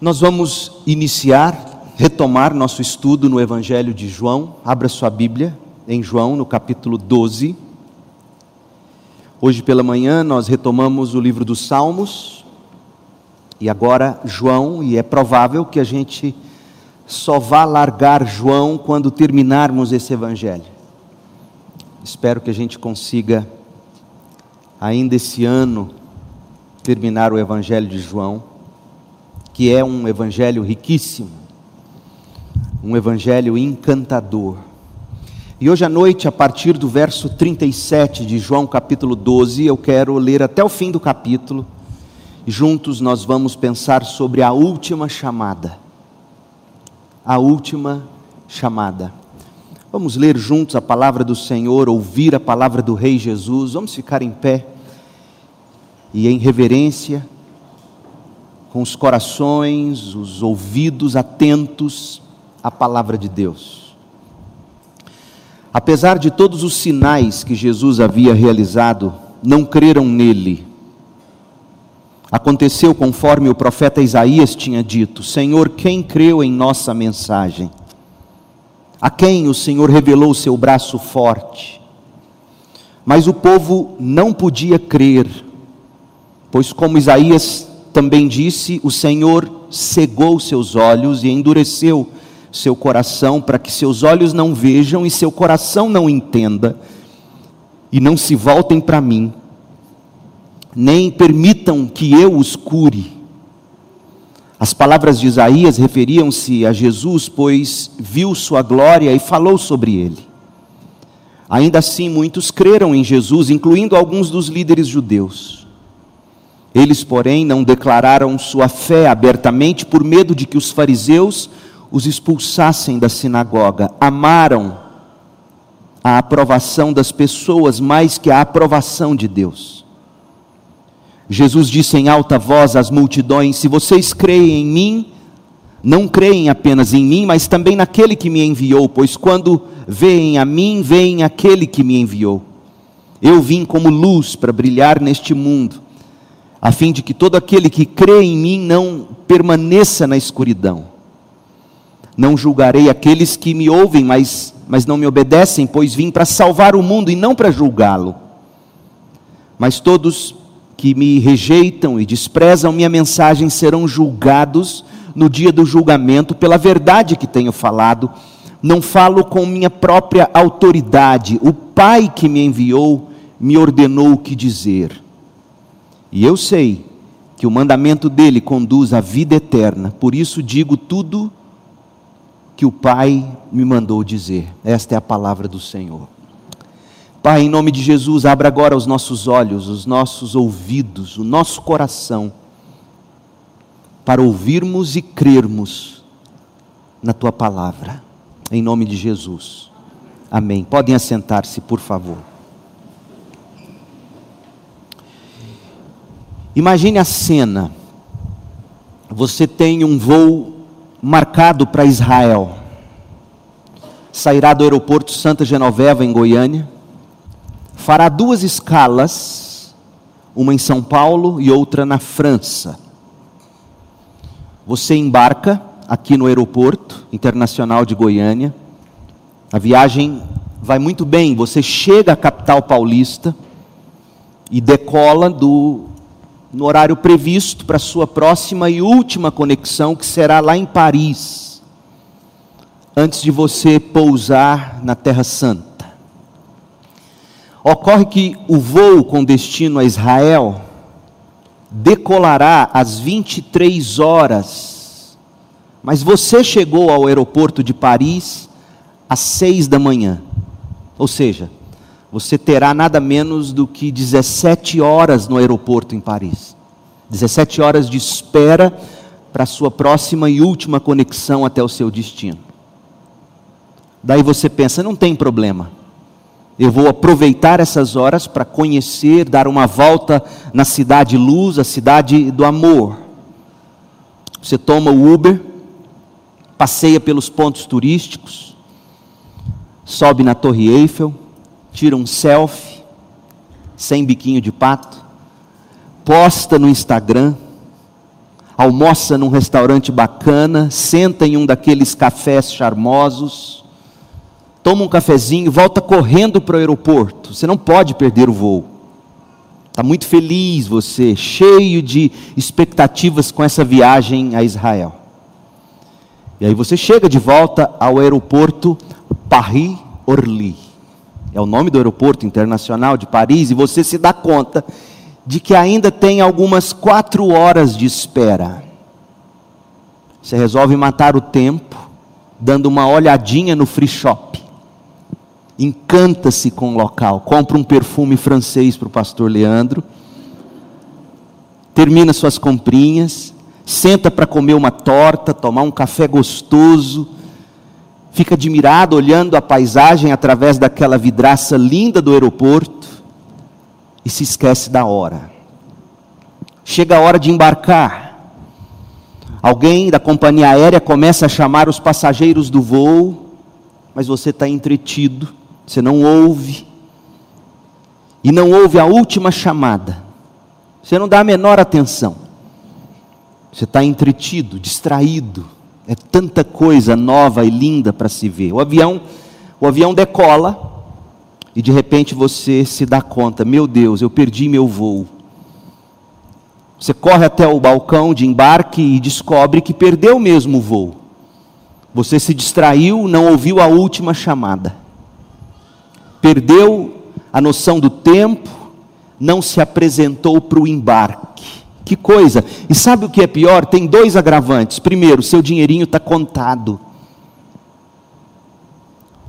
Nós vamos iniciar, retomar nosso estudo no Evangelho de João. Abra sua Bíblia em João, no capítulo 12. Hoje pela manhã nós retomamos o livro dos Salmos. E agora João, e é provável que a gente só vá largar João quando terminarmos esse Evangelho. Espero que a gente consiga, ainda esse ano, terminar o Evangelho de João que é um evangelho riquíssimo, um evangelho encantador. E hoje à noite, a partir do verso 37 de João capítulo 12, eu quero ler até o fim do capítulo, e juntos nós vamos pensar sobre a última chamada. A última chamada. Vamos ler juntos a palavra do Senhor, ouvir a palavra do Rei Jesus. Vamos ficar em pé e em reverência com os corações, os ouvidos atentos à palavra de Deus. Apesar de todos os sinais que Jesus havia realizado, não creram nele. Aconteceu conforme o profeta Isaías tinha dito: Senhor, quem creu em nossa mensagem? A quem o Senhor revelou o seu braço forte? Mas o povo não podia crer, pois, como Isaías também disse: O Senhor cegou seus olhos e endureceu seu coração, para que seus olhos não vejam e seu coração não entenda, e não se voltem para mim, nem permitam que eu os cure. As palavras de Isaías referiam-se a Jesus, pois viu sua glória e falou sobre ele. Ainda assim, muitos creram em Jesus, incluindo alguns dos líderes judeus. Eles, porém, não declararam sua fé abertamente por medo de que os fariseus os expulsassem da sinagoga. Amaram a aprovação das pessoas mais que a aprovação de Deus. Jesus disse em alta voz às multidões: Se vocês creem em mim, não creem apenas em mim, mas também naquele que me enviou, pois quando veem a mim, veem aquele que me enviou. Eu vim como luz para brilhar neste mundo a fim de que todo aquele que crê em mim não permaneça na escuridão. Não julgarei aqueles que me ouvem, mas, mas não me obedecem, pois vim para salvar o mundo e não para julgá-lo. Mas todos que me rejeitam e desprezam minha mensagem serão julgados no dia do julgamento pela verdade que tenho falado. Não falo com minha própria autoridade. O Pai que me enviou me ordenou o que dizer. E eu sei que o mandamento dele conduz à vida eterna, por isso digo tudo que o Pai me mandou dizer. Esta é a palavra do Senhor. Pai, em nome de Jesus, abra agora os nossos olhos, os nossos ouvidos, o nosso coração, para ouvirmos e crermos na tua palavra. Em nome de Jesus. Amém. Podem assentar-se, por favor. Imagine a cena. Você tem um voo marcado para Israel. Sairá do aeroporto Santa Genoveva, em Goiânia. Fará duas escalas, uma em São Paulo e outra na França. Você embarca aqui no aeroporto internacional de Goiânia. A viagem vai muito bem. Você chega à capital paulista e decola do no horário previsto para sua próxima e última conexão, que será lá em Paris, antes de você pousar na Terra Santa. Ocorre que o voo com destino a Israel decolará às 23 horas, mas você chegou ao aeroporto de Paris às 6 da manhã, ou seja, você terá nada menos do que 17 horas no aeroporto em Paris. 17 horas de espera para a sua próxima e última conexão até o seu destino. Daí você pensa, não tem problema. Eu vou aproveitar essas horas para conhecer, dar uma volta na cidade luz, a cidade do amor. Você toma o Uber, passeia pelos pontos turísticos, sobe na Torre Eiffel, tira um selfie, sem biquinho de pato, posta no Instagram, almoça num restaurante bacana, senta em um daqueles cafés charmosos, toma um cafezinho, volta correndo para o aeroporto. Você não pode perder o voo. Está muito feliz você, cheio de expectativas com essa viagem a Israel. E aí você chega de volta ao aeroporto Paris-Orly. É o nome do aeroporto internacional de Paris, e você se dá conta de que ainda tem algumas quatro horas de espera. Você resolve matar o tempo, dando uma olhadinha no free shop. Encanta-se com o local, compra um perfume francês para o pastor Leandro, termina suas comprinhas, senta para comer uma torta, tomar um café gostoso, fica admirado olhando a paisagem através daquela vidraça linda do aeroporto e se esquece da hora. Chega a hora de embarcar. Alguém da companhia aérea começa a chamar os passageiros do voo, mas você está entretido, você não ouve. E não ouve a última chamada. Você não dá a menor atenção. Você está entretido, distraído. É tanta coisa nova e linda para se ver. O avião, o avião decola e de repente você se dá conta: meu Deus, eu perdi meu voo. Você corre até o balcão de embarque e descobre que perdeu mesmo o voo. Você se distraiu, não ouviu a última chamada. Perdeu a noção do tempo, não se apresentou para o embarque. Que coisa! E sabe o que é pior? Tem dois agravantes. Primeiro, seu dinheirinho está contado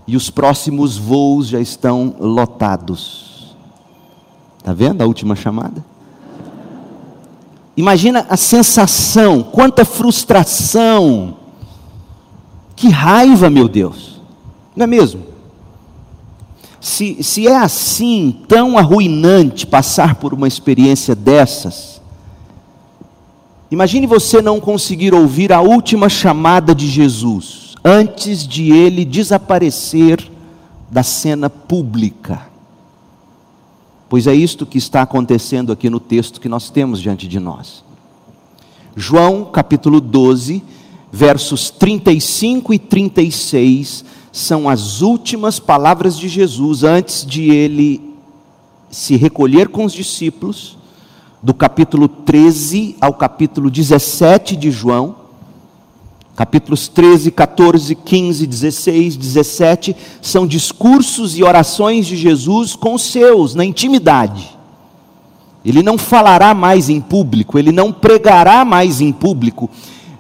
e os próximos voos já estão lotados. Está vendo a última chamada? Imagina a sensação, quanta frustração, que raiva, meu Deus, não é mesmo? Se, se é assim, tão arruinante passar por uma experiência dessas, imagine você não conseguir ouvir a última chamada de Jesus antes de ele desaparecer da cena pública. Pois é isto que está acontecendo aqui no texto que nós temos diante de nós. João capítulo 12, versos 35 e 36 são as últimas palavras de Jesus antes de ele se recolher com os discípulos, do capítulo 13 ao capítulo 17 de João Capítulos 13, 14, 15, 16, 17 são discursos e orações de Jesus com os seus, na intimidade. Ele não falará mais em público, ele não pregará mais em público.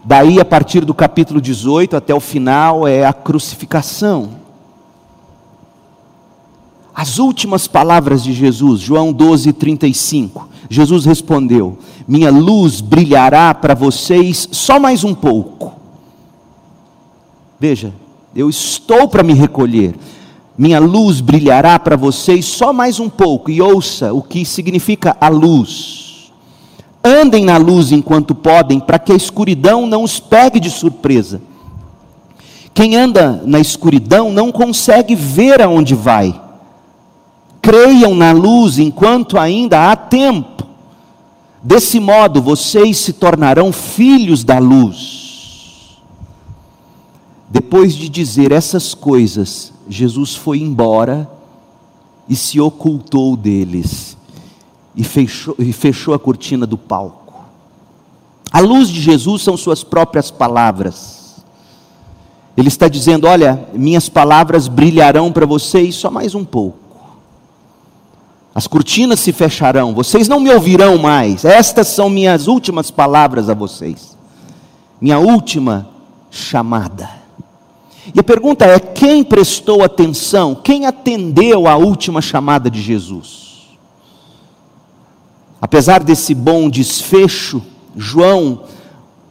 Daí, a partir do capítulo 18 até o final, é a crucificação. As últimas palavras de Jesus, João 12, 35. Jesus respondeu: Minha luz brilhará para vocês só mais um pouco Veja, eu estou para me recolher. Minha luz brilhará para vocês só mais um pouco. E ouça o que significa a luz. Andem na luz enquanto podem, para que a escuridão não os pegue de surpresa. Quem anda na escuridão não consegue ver aonde vai. Creiam na luz enquanto ainda há tempo. Desse modo vocês se tornarão filhos da luz. Depois de dizer essas coisas, Jesus foi embora e se ocultou deles e fechou, e fechou a cortina do palco. A luz de Jesus são suas próprias palavras. Ele está dizendo: Olha, minhas palavras brilharão para vocês só mais um pouco. As cortinas se fecharão, vocês não me ouvirão mais. Estas são minhas últimas palavras a vocês. Minha última chamada. E a pergunta é: quem prestou atenção, quem atendeu à última chamada de Jesus? Apesar desse bom desfecho, João,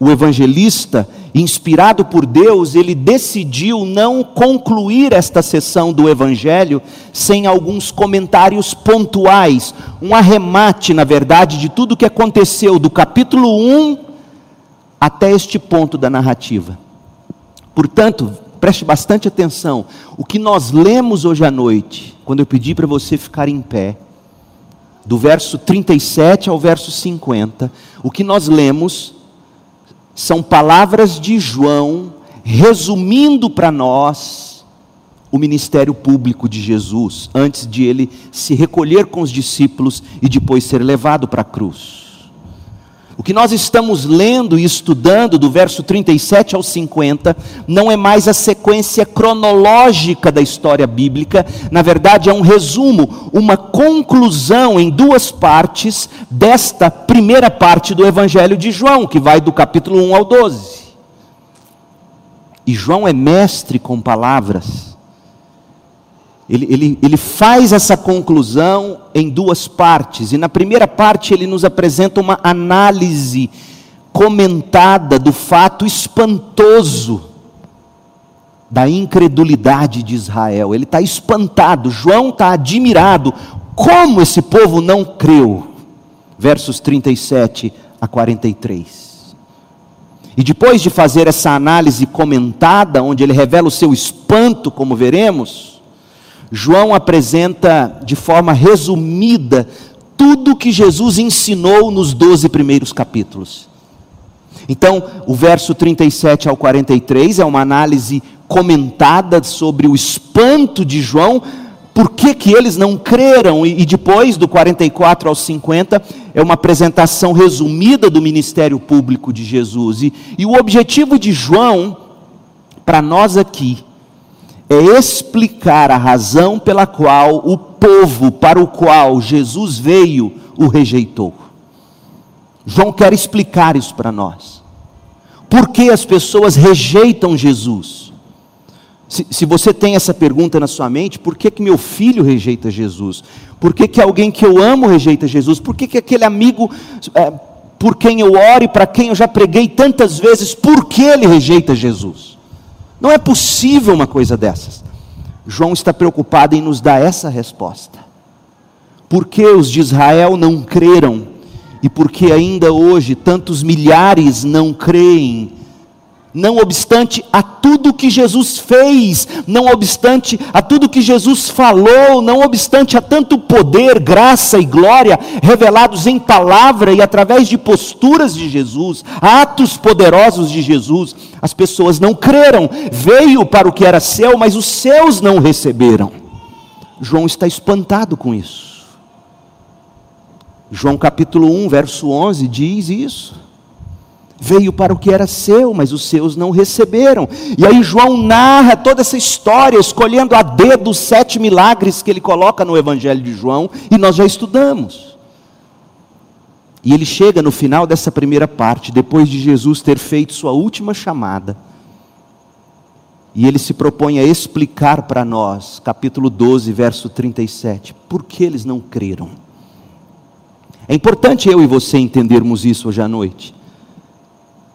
o evangelista, inspirado por Deus, ele decidiu não concluir esta sessão do Evangelho sem alguns comentários pontuais, um arremate, na verdade, de tudo o que aconteceu do capítulo 1 até este ponto da narrativa. Portanto, preste bastante atenção. O que nós lemos hoje à noite, quando eu pedi para você ficar em pé, do verso 37 ao verso 50, o que nós lemos são palavras de João resumindo para nós o ministério público de Jesus, antes de ele se recolher com os discípulos e depois ser levado para a cruz. O que nós estamos lendo e estudando do verso 37 ao 50 não é mais a sequência cronológica da história bíblica, na verdade é um resumo, uma conclusão em duas partes desta primeira parte do Evangelho de João, que vai do capítulo 1 ao 12. E João é mestre com palavras. Ele, ele, ele faz essa conclusão em duas partes, e na primeira parte ele nos apresenta uma análise comentada do fato espantoso da incredulidade de Israel. Ele está espantado, João está admirado, como esse povo não creu. Versos 37 a 43. E depois de fazer essa análise comentada, onde ele revela o seu espanto, como veremos, João apresenta de forma resumida tudo que Jesus ensinou nos 12 primeiros capítulos. Então, o verso 37 ao 43 é uma análise comentada sobre o espanto de João, por que, que eles não creram, e, depois, do 44 ao 50, é uma apresentação resumida do ministério público de Jesus. E, e o objetivo de João, para nós aqui, é explicar a razão pela qual o povo para o qual Jesus veio o rejeitou. João quer explicar isso para nós. Por que as pessoas rejeitam Jesus? Se, se, você tem essa pergunta na sua mente, por que, que meu filho rejeita Jesus? Por que, que alguém que eu amo rejeita Jesus? Por que, que aquele amigo é, por quem eu oro e para quem eu já preguei tantas vezes, por que ele rejeita Jesus? Não é possível uma coisa dessas. João está preocupado em nos dar essa resposta. Por que os de Israel não creram? E por que ainda hoje tantos milhares não creem não obstante a tudo que Jesus fez, não obstante a tudo que Jesus falou, não obstante a tanto poder, graça e glória revelados em palavra e através de posturas de Jesus, atos poderosos de Jesus, as pessoas não creram, veio para o que era seu, mas os seus não receberam. João está espantado com isso. João capítulo 1, verso 11 diz isso veio para o que era seu, mas os seus não receberam. E aí João narra toda essa história, escolhendo a dedo os sete milagres que ele coloca no Evangelho de João, e nós já estudamos. E ele chega no final dessa primeira parte, depois de Jesus ter feito sua última chamada, e ele se propõe a explicar para nós, capítulo 12, verso 37, por que eles não creram. É importante eu e você entendermos isso hoje à noite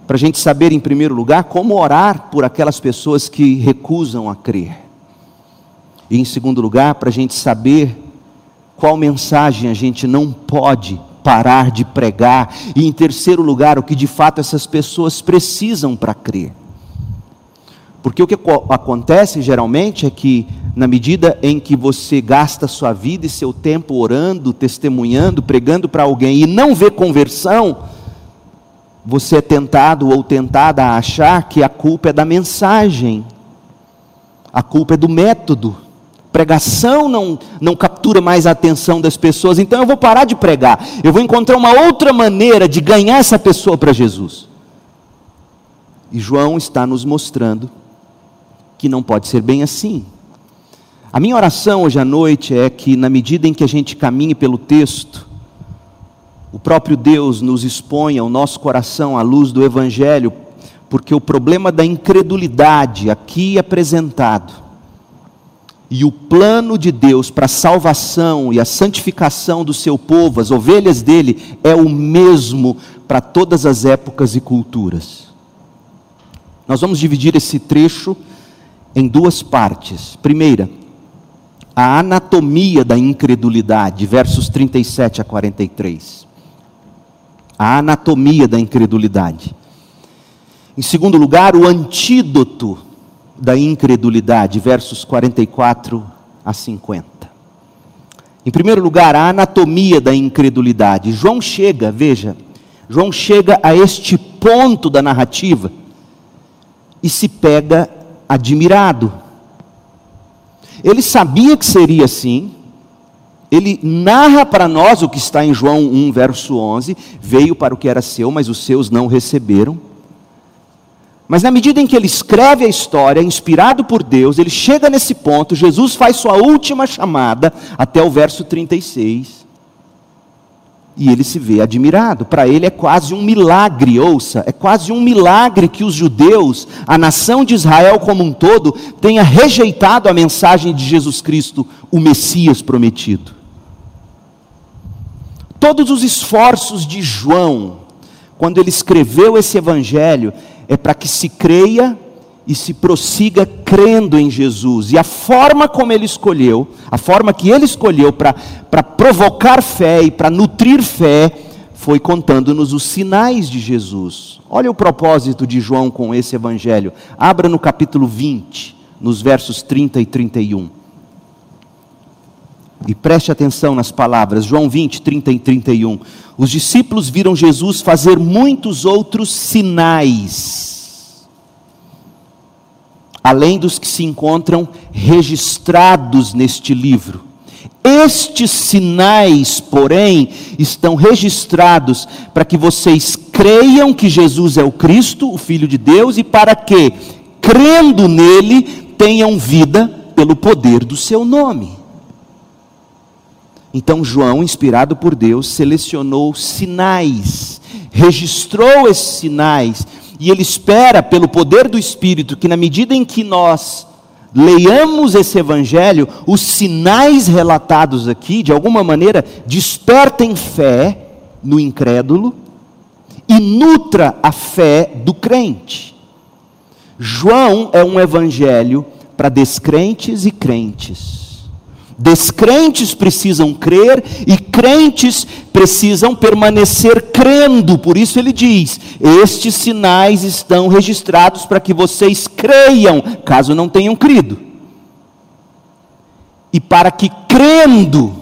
para a gente saber, em primeiro lugar, como orar por aquelas pessoas que recusam a crer. E, em segundo lugar, para a gente saber qual mensagem a gente não pode parar de pregar. E, em terceiro lugar, o que de fato essas pessoas precisam para crer. Porque o que acontece geralmente é que, na medida em que você gasta sua vida e seu tempo orando, testemunhando, pregando para alguém e não vê conversão, você é tentado ou tentada a achar que a culpa é da mensagem, a culpa é do método. Pregação não, não captura mais a atenção das pessoas, então eu vou parar de pregar, eu vou encontrar uma outra maneira de ganhar essa pessoa para Jesus. E João está nos mostrando que não pode ser bem assim. A minha oração hoje à noite é que, na medida em que a gente caminhe pelo texto, o próprio Deus nos expõe ao nosso coração à luz do Evangelho, porque o problema da incredulidade aqui apresentado e o plano de Deus para a salvação e a santificação do seu povo, as ovelhas dele, é o mesmo para todas as épocas e culturas. Nós vamos dividir esse trecho em duas partes. Primeira, a anatomia da incredulidade, versos 37 a 43 a anatomia da incredulidade. Em segundo lugar, o antídoto da incredulidade, versos 44 a 50. Em primeiro lugar, a anatomia da incredulidade. João chega, veja, João chega a este ponto da narrativa e se pega admirado. Ele sabia que seria assim, ele narra para nós o que está em João 1, verso 11: veio para o que era seu, mas os seus não receberam. Mas na medida em que ele escreve a história, inspirado por Deus, ele chega nesse ponto, Jesus faz sua última chamada, até o verso 36. E ele se vê admirado. Para ele é quase um milagre, ouça, é quase um milagre que os judeus, a nação de Israel como um todo, tenha rejeitado a mensagem de Jesus Cristo, o Messias prometido. Todos os esforços de João, quando ele escreveu esse evangelho, é para que se creia e se prossiga crendo em Jesus. E a forma como ele escolheu, a forma que ele escolheu para provocar fé e para nutrir fé, foi contando-nos os sinais de Jesus. Olha o propósito de João com esse evangelho. Abra no capítulo 20, nos versos 30 e 31. E preste atenção nas palavras, João 20, 30 e 31. Os discípulos viram Jesus fazer muitos outros sinais além dos que se encontram registrados neste livro. Estes sinais, porém, estão registrados para que vocês creiam que Jesus é o Cristo, o Filho de Deus, e para que, crendo nele, tenham vida pelo poder do seu nome. Então, João, inspirado por Deus, selecionou sinais, registrou esses sinais e ele espera, pelo poder do Espírito, que na medida em que nós leiamos esse Evangelho, os sinais relatados aqui, de alguma maneira, despertem fé no incrédulo e nutra a fé do crente. João é um evangelho para descrentes e crentes. Descrentes precisam crer e crentes precisam permanecer crendo. Por isso ele diz: Estes sinais estão registrados para que vocês creiam, caso não tenham crido. E para que crendo,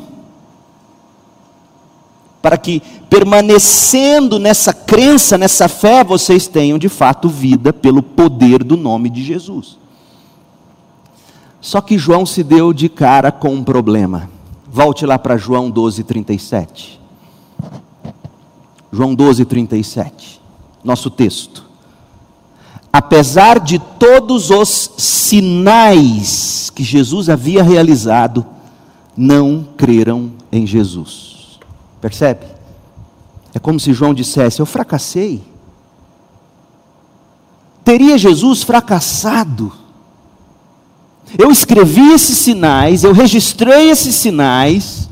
para que permanecendo nessa crença, nessa fé, vocês tenham de fato vida pelo poder do nome de Jesus. Só que João se deu de cara com um problema. Volte lá para João 12, 37. João 12, 37. Nosso texto. Apesar de todos os sinais que Jesus havia realizado, não creram em Jesus. Percebe? É como se João dissesse: Eu fracassei. Teria Jesus fracassado eu escrevi esses sinais, eu registrei esses sinais,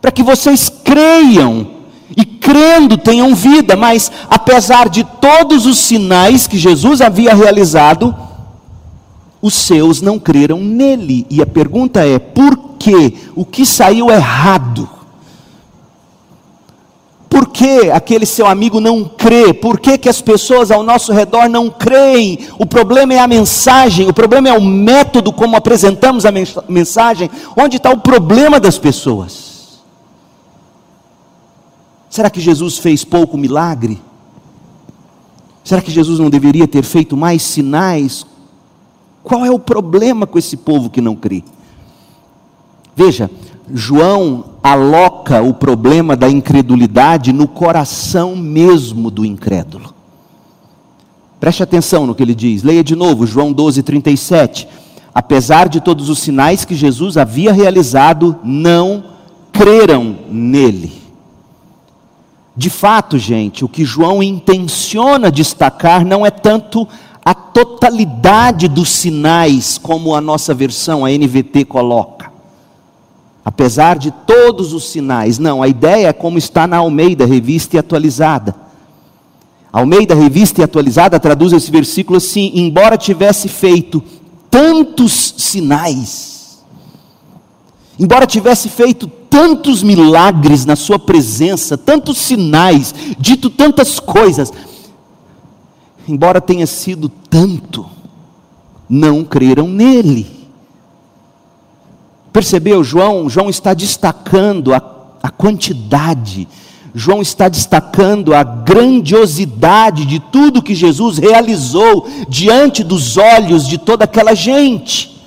para que vocês creiam, e crendo tenham vida, mas apesar de todos os sinais que Jesus havia realizado, os seus não creram nele. E a pergunta é: por quê? O que saiu errado? Por que aquele seu amigo não crê? Por que, que as pessoas ao nosso redor não creem? O problema é a mensagem, o problema é o método como apresentamos a mensagem. Onde está o problema das pessoas? Será que Jesus fez pouco milagre? Será que Jesus não deveria ter feito mais sinais? Qual é o problema com esse povo que não crê? Veja, João aloca o problema da incredulidade no coração mesmo do incrédulo. Preste atenção no que ele diz, leia de novo, João 12, 37. Apesar de todos os sinais que Jesus havia realizado, não creram nele. De fato, gente, o que João intenciona destacar não é tanto a totalidade dos sinais, como a nossa versão, a NVT, coloca apesar de todos os sinais. Não, a ideia é como está na Almeida, revista e atualizada. Almeida, revista e atualizada, traduz esse versículo assim: embora tivesse feito tantos sinais, embora tivesse feito tantos milagres na sua presença, tantos sinais, dito tantas coisas, embora tenha sido tanto, não creram nele. Percebeu? João, João está destacando a, a quantidade. João está destacando a grandiosidade de tudo que Jesus realizou diante dos olhos de toda aquela gente.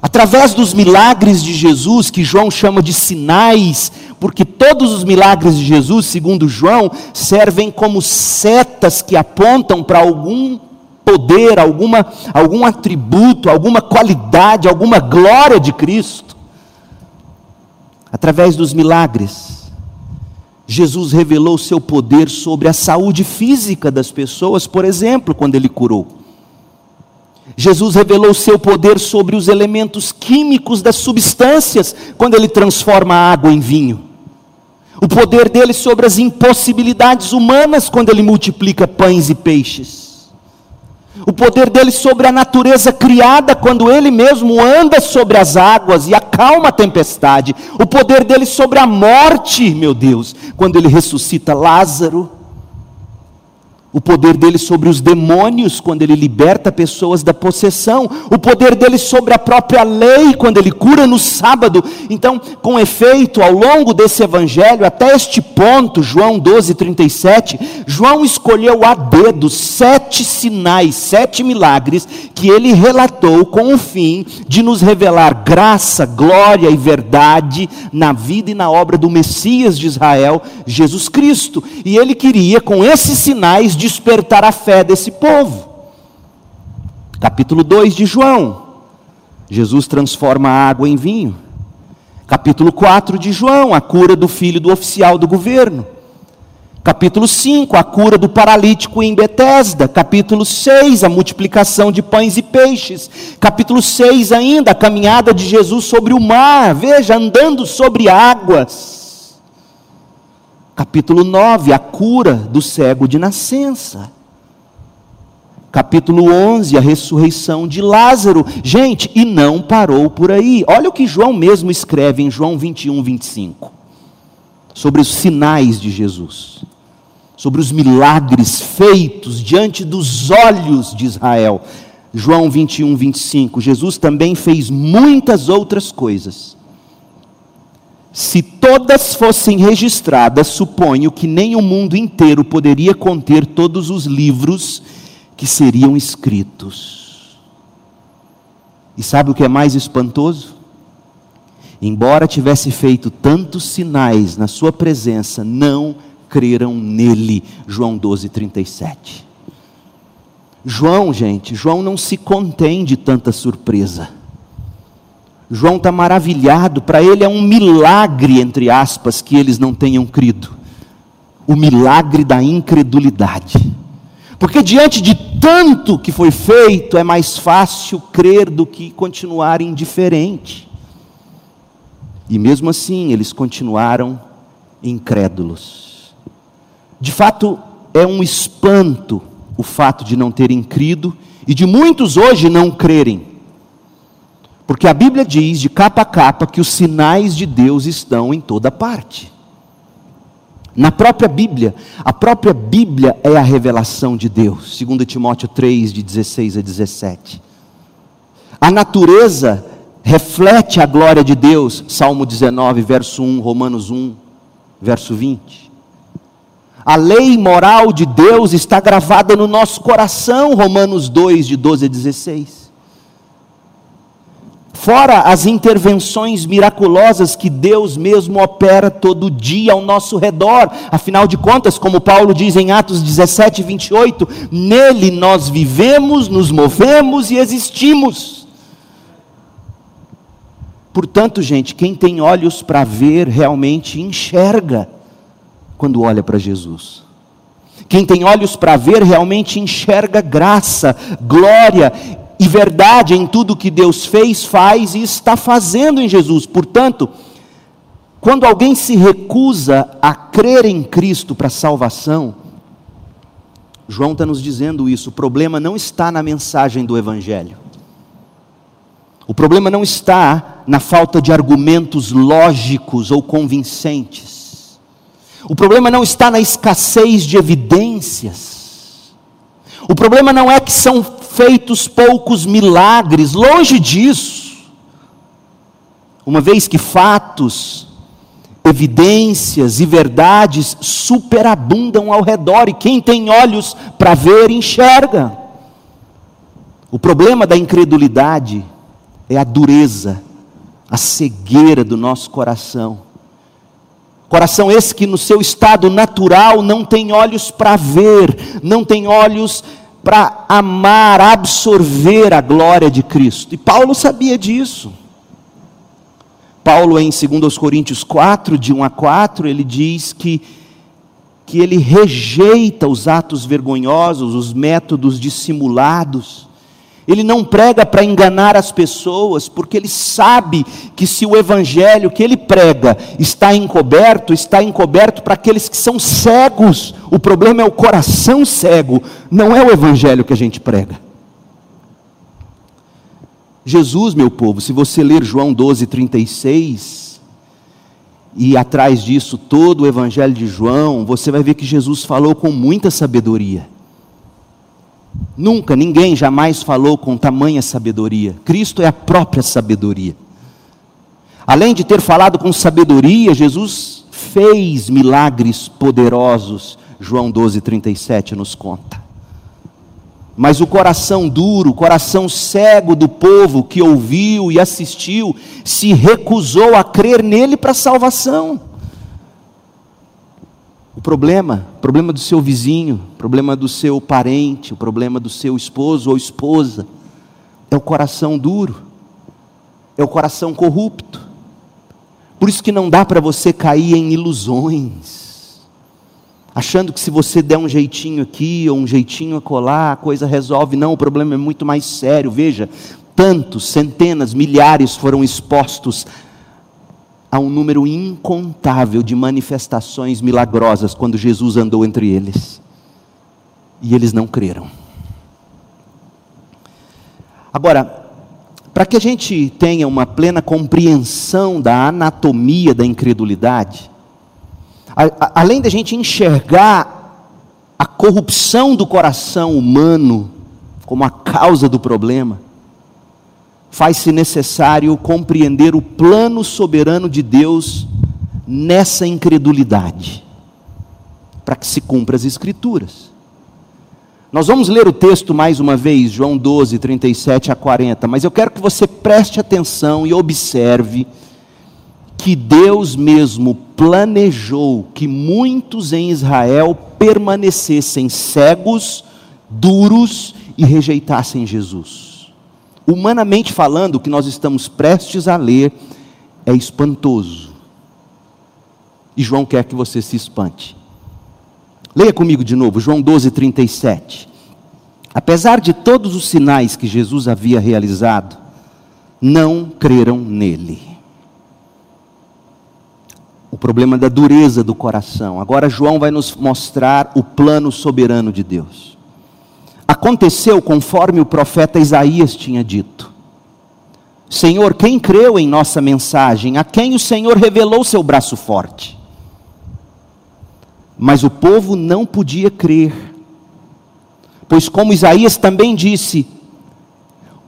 Através dos milagres de Jesus, que João chama de sinais, porque todos os milagres de Jesus, segundo João, servem como setas que apontam para algum poder, alguma, algum atributo, alguma qualidade, alguma glória de Cristo. Através dos milagres, Jesus revelou seu poder sobre a saúde física das pessoas, por exemplo, quando ele curou. Jesus revelou seu poder sobre os elementos químicos das substâncias, quando ele transforma a água em vinho. O poder dele sobre as impossibilidades humanas, quando ele multiplica pães e peixes. O poder dele sobre a natureza criada, quando ele mesmo anda sobre as águas e acalma a tempestade. O poder dele sobre a morte, meu Deus, quando ele ressuscita Lázaro o poder dele sobre os demônios, quando ele liberta pessoas da possessão, o poder dele sobre a própria lei, quando ele cura no sábado. Então, com efeito, ao longo desse evangelho, até este ponto, João 12, 37, João escolheu a dedo sete sinais, sete milagres, que ele relatou com o fim de nos revelar graça, glória e verdade na vida e na obra do Messias de Israel, Jesus Cristo. E ele queria, com esses sinais, despertar a fé desse povo. Capítulo 2 de João. Jesus transforma a água em vinho. Capítulo 4 de João, a cura do filho do oficial do governo. Capítulo 5, a cura do paralítico em Betesda. Capítulo 6, a multiplicação de pães e peixes. Capítulo 6 ainda, a caminhada de Jesus sobre o mar. Veja, andando sobre águas Capítulo 9, a cura do cego de nascença. Capítulo 11, a ressurreição de Lázaro. Gente, e não parou por aí. Olha o que João mesmo escreve em João 21, 25. Sobre os sinais de Jesus. Sobre os milagres feitos diante dos olhos de Israel. João 21, 25. Jesus também fez muitas outras coisas se todas fossem registradas, suponho que nem o mundo inteiro poderia conter todos os livros que seriam escritos. E sabe o que é mais espantoso? Embora tivesse feito tantos sinais na sua presença, não creram nele. João 12, 37. João, gente, João não se contém de tanta surpresa. João está maravilhado, para ele é um milagre, entre aspas, que eles não tenham crido. O milagre da incredulidade. Porque diante de tanto que foi feito, é mais fácil crer do que continuar indiferente. E mesmo assim, eles continuaram incrédulos. De fato, é um espanto o fato de não terem crido e de muitos hoje não crerem. Porque a Bíblia diz de capa a capa que os sinais de Deus estão em toda parte. Na própria Bíblia, a própria Bíblia é a revelação de Deus, segundo Timóteo 3 de 16 a 17. A natureza reflete a glória de Deus, Salmo 19, verso 1, Romanos 1, verso 20. A lei moral de Deus está gravada no nosso coração, Romanos 2 de 12 a 16. Fora as intervenções miraculosas que Deus mesmo opera todo dia ao nosso redor. Afinal de contas, como Paulo diz em Atos 17, 28, nele nós vivemos, nos movemos e existimos. Portanto, gente, quem tem olhos para ver realmente enxerga quando olha para Jesus. Quem tem olhos para ver realmente enxerga graça, glória e verdade em tudo que Deus fez, faz e está fazendo em Jesus. Portanto, quando alguém se recusa a crer em Cristo para salvação, João está nos dizendo isso, o problema não está na mensagem do Evangelho. O problema não está na falta de argumentos lógicos ou convincentes. O problema não está na escassez de evidências. O problema não é que são feitos poucos milagres, longe disso. Uma vez que fatos evidências e verdades superabundam ao redor, e quem tem olhos para ver, enxerga. O problema da incredulidade é a dureza, a cegueira do nosso coração. Coração esse que no seu estado natural não tem olhos para ver, não tem olhos para amar, absorver a glória de Cristo. E Paulo sabia disso. Paulo, em 2 Coríntios 4, de 1 a 4, ele diz que, que ele rejeita os atos vergonhosos, os métodos dissimulados. Ele não prega para enganar as pessoas, porque ele sabe que se o evangelho que ele prega está encoberto, está encoberto para aqueles que são cegos. O problema é o coração cego, não é o evangelho que a gente prega. Jesus, meu povo, se você ler João 12, 36, e atrás disso todo o Evangelho de João, você vai ver que Jesus falou com muita sabedoria. Nunca, ninguém jamais falou com tamanha sabedoria. Cristo é a própria sabedoria. Além de ter falado com sabedoria, Jesus fez milagres poderosos. João 12, 37 nos conta. Mas o coração duro, o coração cego do povo que ouviu e assistiu, se recusou a crer nele para salvação. Problema, problema do seu vizinho, problema do seu parente, o problema do seu esposo ou esposa, é o coração duro, é o coração corrupto. Por isso que não dá para você cair em ilusões achando que se você der um jeitinho aqui ou um jeitinho acolá, a coisa resolve. Não, o problema é muito mais sério. Veja, tantos, centenas, milhares foram expostos a um número incontável de manifestações milagrosas quando Jesus andou entre eles. E eles não creram. Agora, para que a gente tenha uma plena compreensão da anatomia da incredulidade, a, além da gente enxergar a corrupção do coração humano como a causa do problema, faz-se necessário compreender o plano soberano de Deus nessa incredulidade, para que se cumpra as Escrituras. Nós vamos ler o texto mais uma vez, João 12, 37 a 40, mas eu quero que você preste atenção e observe que Deus mesmo planejou que muitos em Israel permanecessem cegos, duros e rejeitassem Jesus. Humanamente falando, o que nós estamos prestes a ler é espantoso. E João quer que você se espante. Leia comigo de novo, João 12, 37. Apesar de todos os sinais que Jesus havia realizado, não creram nele o problema da dureza do coração. Agora, João vai nos mostrar o plano soberano de Deus. Aconteceu conforme o profeta Isaías tinha dito. Senhor, quem creu em nossa mensagem? A quem o Senhor revelou seu braço forte? Mas o povo não podia crer, pois, como Isaías também disse,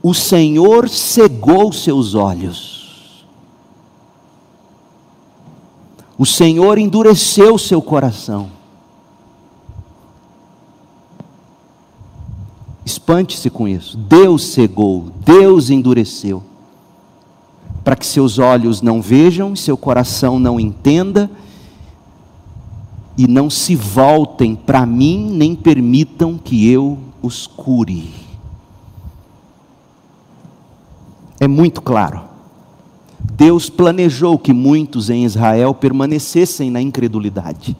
o Senhor cegou seus olhos o Senhor endureceu seu coração. Espante-se com isso. Deus cegou, Deus endureceu, para que seus olhos não vejam, seu coração não entenda, e não se voltem para mim, nem permitam que eu os cure. É muito claro. Deus planejou que muitos em Israel permanecessem na incredulidade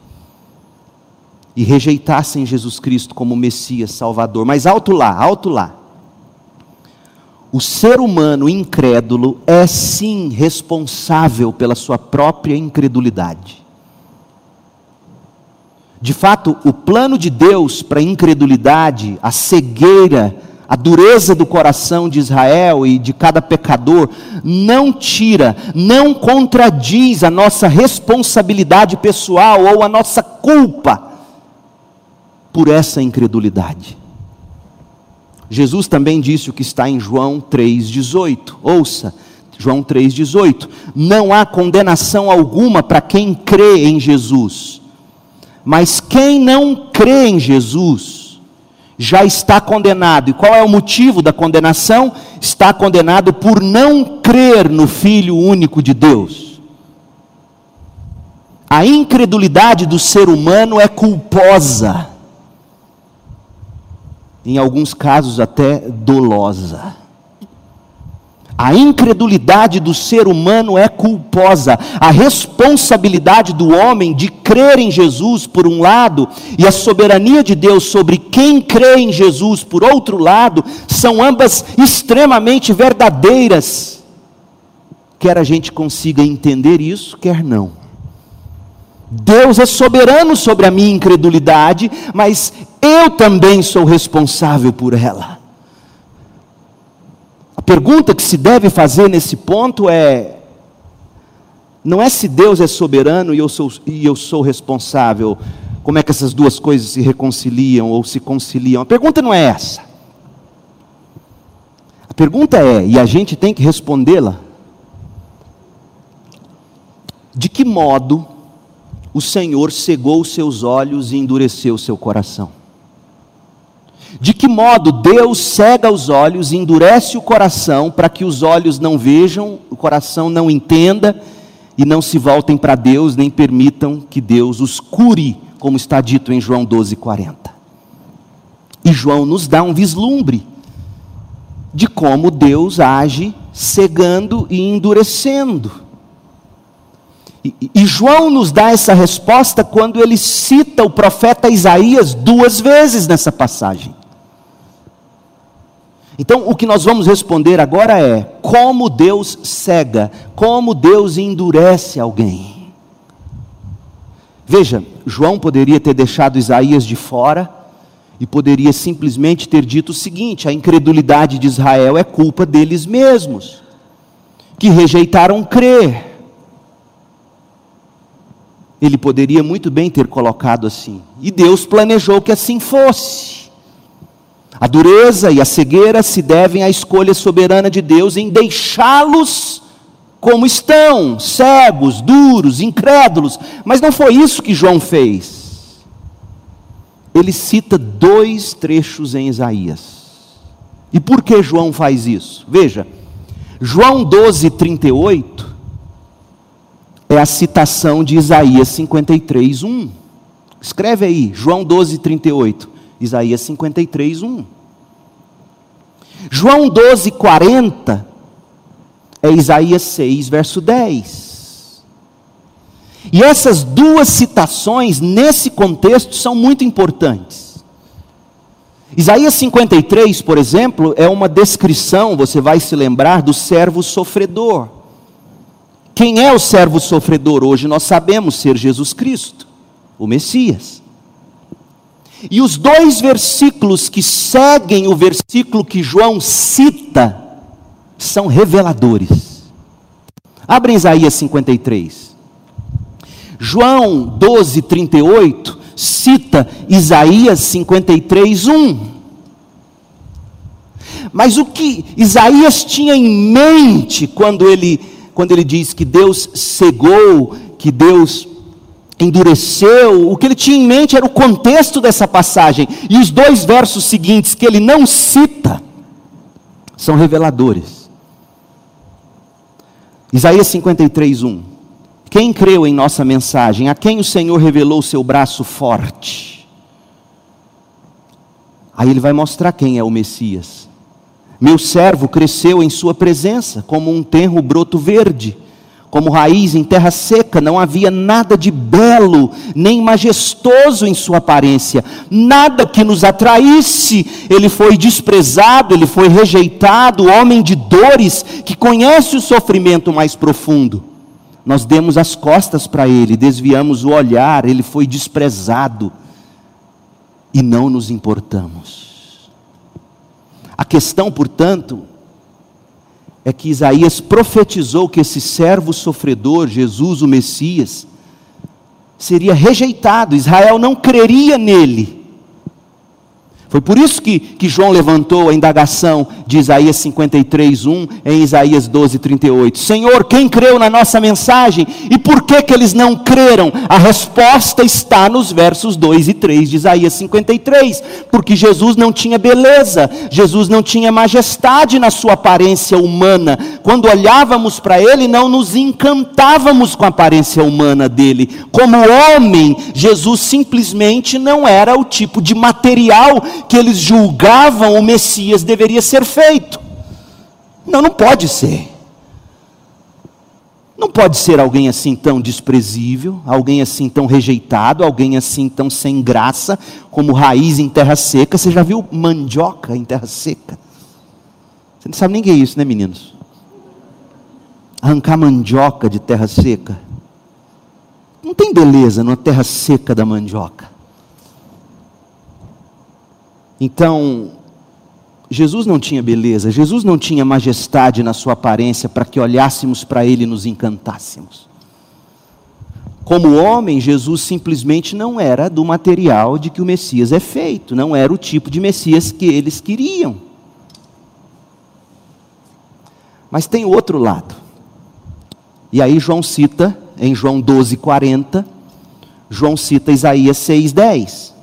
e rejeitassem Jesus Cristo como Messias, Salvador. Mas alto lá, alto lá. O ser humano incrédulo é sim responsável pela sua própria incredulidade. De fato, o plano de Deus para a incredulidade, a cegueira, a dureza do coração de Israel e de cada pecador não tira, não contradiz a nossa responsabilidade pessoal ou a nossa culpa por essa incredulidade. Jesus também disse o que está em João 3,18. Ouça, João 3,18. Não há condenação alguma para quem crê em Jesus. Mas quem não crê em Jesus já está condenado. E qual é o motivo da condenação? Está condenado por não crer no Filho único de Deus. A incredulidade do ser humano é culposa, em alguns casos até dolosa. A incredulidade do ser humano é culposa. A responsabilidade do homem de crer em Jesus, por um lado, e a soberania de Deus sobre quem crê em Jesus, por outro lado, são ambas extremamente verdadeiras. Quer a gente consiga entender isso, quer não. Deus é soberano sobre a minha incredulidade, mas eu também sou responsável por ela pergunta que se deve fazer nesse ponto é: não é se Deus é soberano e eu sou, e eu sou responsável, como é que essas duas coisas se reconciliam ou se conciliam? A pergunta não é essa. A pergunta é, e a gente tem que respondê-la: de que modo o Senhor cegou os seus olhos e endureceu o seu coração? De que modo Deus cega os olhos, endurece o coração, para que os olhos não vejam, o coração não entenda e não se voltem para Deus, nem permitam que Deus os cure, como está dito em João 12:40. E João nos dá um vislumbre de como Deus age cegando e endurecendo. E, e, João nos dá essa resposta quando ele cita o profeta Isaías duas vezes nessa passagem. Então, o que nós vamos responder agora é: como Deus cega, como Deus endurece alguém. Veja, João poderia ter deixado Isaías de fora e poderia simplesmente ter dito o seguinte: a incredulidade de Israel é culpa deles mesmos, que rejeitaram crer. Ele poderia muito bem ter colocado assim, e Deus planejou que assim fosse. A dureza e a cegueira se devem à escolha soberana de Deus em deixá-los como estão, cegos, duros, incrédulos. Mas não foi isso que João fez. Ele cita dois trechos em Isaías. E por que João faz isso? Veja, João 12, 38 é a citação de Isaías 53, 1. Escreve aí, João 12, 38. Isaías 53, 1. João 12, 40 é Isaías 6, verso 10. E essas duas citações, nesse contexto, são muito importantes. Isaías 53, por exemplo, é uma descrição, você vai se lembrar, do servo sofredor. Quem é o servo sofredor? Hoje nós sabemos ser Jesus Cristo, o Messias. E os dois versículos que seguem o versículo que João cita são reveladores. Abre Isaías 53. João 12, 38 cita Isaías 53, 1. Mas o que Isaías tinha em mente quando ele, quando ele diz que Deus cegou, que Deus endureceu, o que ele tinha em mente era o contexto dessa passagem. E os dois versos seguintes que ele não cita são reveladores. Isaías 53, 1. Quem creu em nossa mensagem? A quem o Senhor revelou o seu braço forte? Aí ele vai mostrar quem é o Messias. Meu servo cresceu em sua presença, como um tenro broto verde como raiz em terra seca, não havia nada de belo, nem majestoso em sua aparência, nada que nos atraísse. Ele foi desprezado, ele foi rejeitado, homem de dores, que conhece o sofrimento mais profundo. Nós demos as costas para ele, desviamos o olhar, ele foi desprezado e não nos importamos. A questão, portanto, é que Isaías profetizou que esse servo sofredor, Jesus o Messias, seria rejeitado, Israel não creria nele. Foi por isso que, que João levantou a indagação de Isaías 53, 1 em Isaías 12, 38. Senhor, quem creu na nossa mensagem? E por que, que eles não creram? A resposta está nos versos 2 e 3 de Isaías 53. Porque Jesus não tinha beleza, Jesus não tinha majestade na sua aparência humana. Quando olhávamos para ele, não nos encantávamos com a aparência humana dele. Como homem, Jesus simplesmente não era o tipo de material que eles julgavam o Messias deveria ser feito. Não, não pode ser. Não pode ser alguém assim tão desprezível, alguém assim tão rejeitado, alguém assim tão sem graça, como raiz em terra seca. Você já viu mandioca em terra seca? Você não sabe nem o que é isso, né, meninos? Arrancar mandioca de terra seca. Não tem beleza numa terra seca da mandioca. Então, Jesus não tinha beleza, Jesus não tinha majestade na sua aparência para que olhássemos para ele e nos encantássemos. Como homem, Jesus simplesmente não era do material de que o Messias é feito, não era o tipo de Messias que eles queriam. Mas tem outro lado. E aí João cita, em João 12, 40, João cita Isaías 6, 10.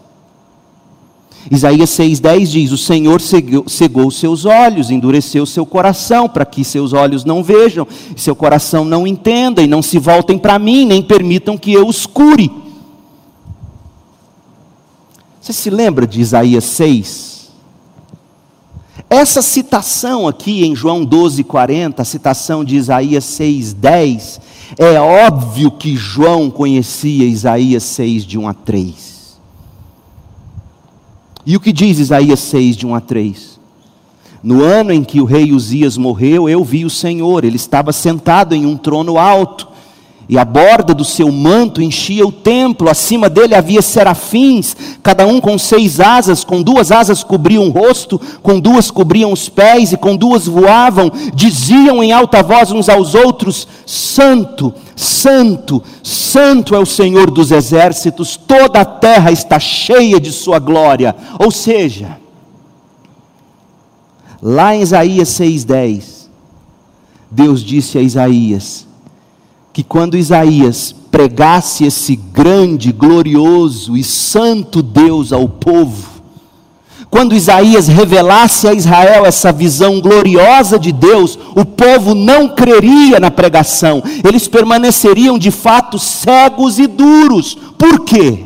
Isaías 6,10 diz: O Senhor cegou, seus olhos, endureceu seu coração, para que seus olhos não vejam, seu coração não entenda, e não se voltem para mim, nem permitam que eu os cure. Você se lembra de Isaías 6? Essa citação aqui em João 12,40, a citação de Isaías 6,10, é óbvio que João conhecia Isaías 6, de 1 a 3. E o que diz Isaías 6, de 1 a 3? No ano em que o rei Uzias morreu, eu vi o Senhor, ele estava sentado em um trono alto, e a borda do seu manto enchia o templo, acima dele havia serafins, cada um com seis asas, com duas asas cobriam o rosto, com duas cobriam os pés, e com duas voavam, diziam em alta voz uns aos outros: Santo, Santo, Santo é o Senhor dos exércitos, toda a terra está cheia de Sua glória. Ou seja, lá em Isaías 6,10, Deus disse a Isaías: que quando Isaías pregasse esse grande, glorioso e santo Deus ao povo, quando Isaías revelasse a Israel essa visão gloriosa de Deus, o povo não creria na pregação, eles permaneceriam de fato cegos e duros. Por quê?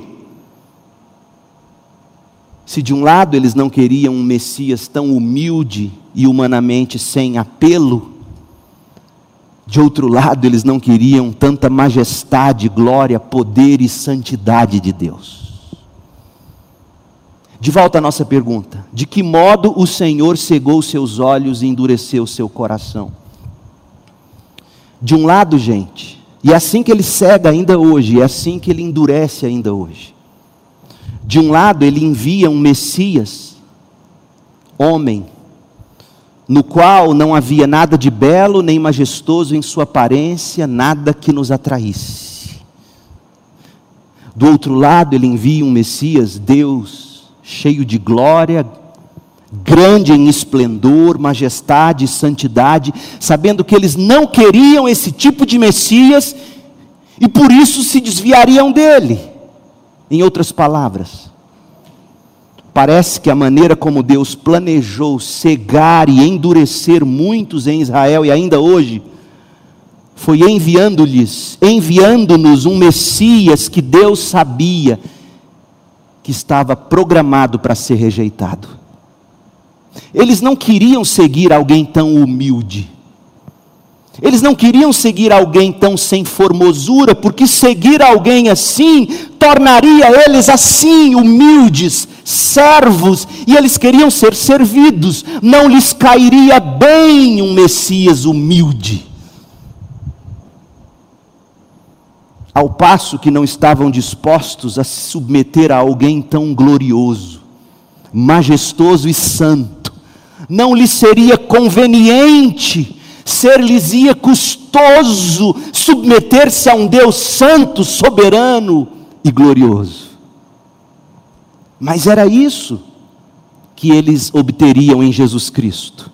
Se de um lado eles não queriam um Messias tão humilde e humanamente sem apelo, de outro lado, eles não queriam tanta majestade, glória, poder e santidade de Deus. De volta à nossa pergunta: de que modo o Senhor cegou seus olhos e endureceu seu coração? De um lado, gente, e é assim que ele cega ainda hoje, é assim que ele endurece ainda hoje. De um lado, ele envia um Messias, homem, no qual não havia nada de belo nem majestoso em sua aparência, nada que nos atraísse. Do outro lado, ele envia um Messias, Deus, cheio de glória, grande em esplendor, majestade e santidade, sabendo que eles não queriam esse tipo de Messias e por isso se desviariam dele. Em outras palavras, Parece que a maneira como Deus planejou cegar e endurecer muitos em Israel e ainda hoje, foi enviando-lhes, enviando-nos um Messias que Deus sabia que estava programado para ser rejeitado. Eles não queriam seguir alguém tão humilde. Eles não queriam seguir alguém tão sem formosura, porque seguir alguém assim tornaria eles assim humildes, servos, e eles queriam ser servidos. Não lhes cairia bem um Messias humilde. Ao passo que não estavam dispostos a se submeter a alguém tão glorioso, majestoso e santo, não lhes seria conveniente ser-lhes-ia custoso submeter-se a um Deus santo, soberano e glorioso. Mas era isso. que eles obteriam em Jesus Cristo.